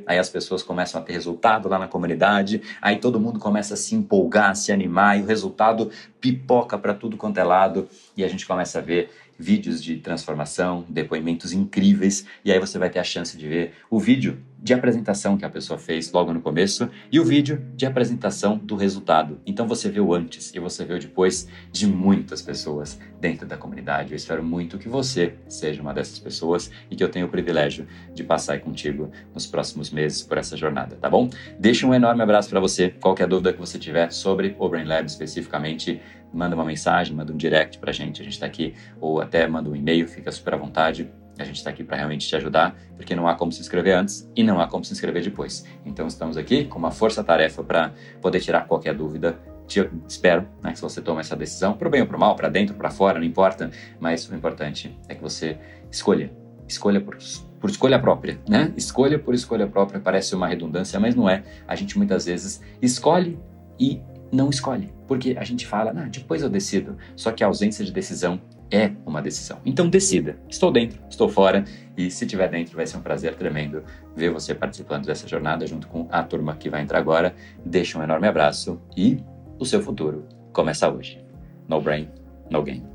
aí as pessoas começam a ter resultado lá na comunidade, aí todo mundo começa a se empolgar, a se animar e o resultado pipoca para tudo quanto é lado e a gente começa a ver vídeos de transformação, depoimentos incríveis, e aí você vai ter a chance de ver o vídeo de apresentação que a pessoa fez logo no começo e o vídeo de apresentação do resultado. Então você vê o antes e você vê o depois de muitas pessoas dentro da comunidade. Eu espero muito que você seja uma dessas pessoas e que eu tenha o privilégio de passar contigo nos próximos meses por essa jornada, tá bom? Deixa um enorme abraço para você. Qualquer dúvida que você tiver sobre o Brain Lab especificamente, manda uma mensagem, manda um direct pra gente, a gente está aqui, ou até manda um e-mail, fica super à vontade. A gente está aqui para realmente te ajudar, porque não há como se inscrever antes e não há como se inscrever depois. Então estamos aqui com uma força-tarefa para poder tirar qualquer dúvida. Te espero né, que você tome essa decisão, para o bem ou para o mal, para dentro, para fora, não importa. Mas o importante é que você escolha. Escolha por, por escolha própria, né? Escolha por escolha própria parece uma redundância, mas não é. A gente muitas vezes escolhe e não escolhe, porque a gente fala, depois eu decido. Só que a ausência de decisão é uma decisão. Então decida. Estou dentro, estou fora e se estiver dentro vai ser um prazer tremendo ver você participando dessa jornada junto com a turma que vai entrar agora. Deixa um enorme abraço e o seu futuro começa hoje. No brain, no game.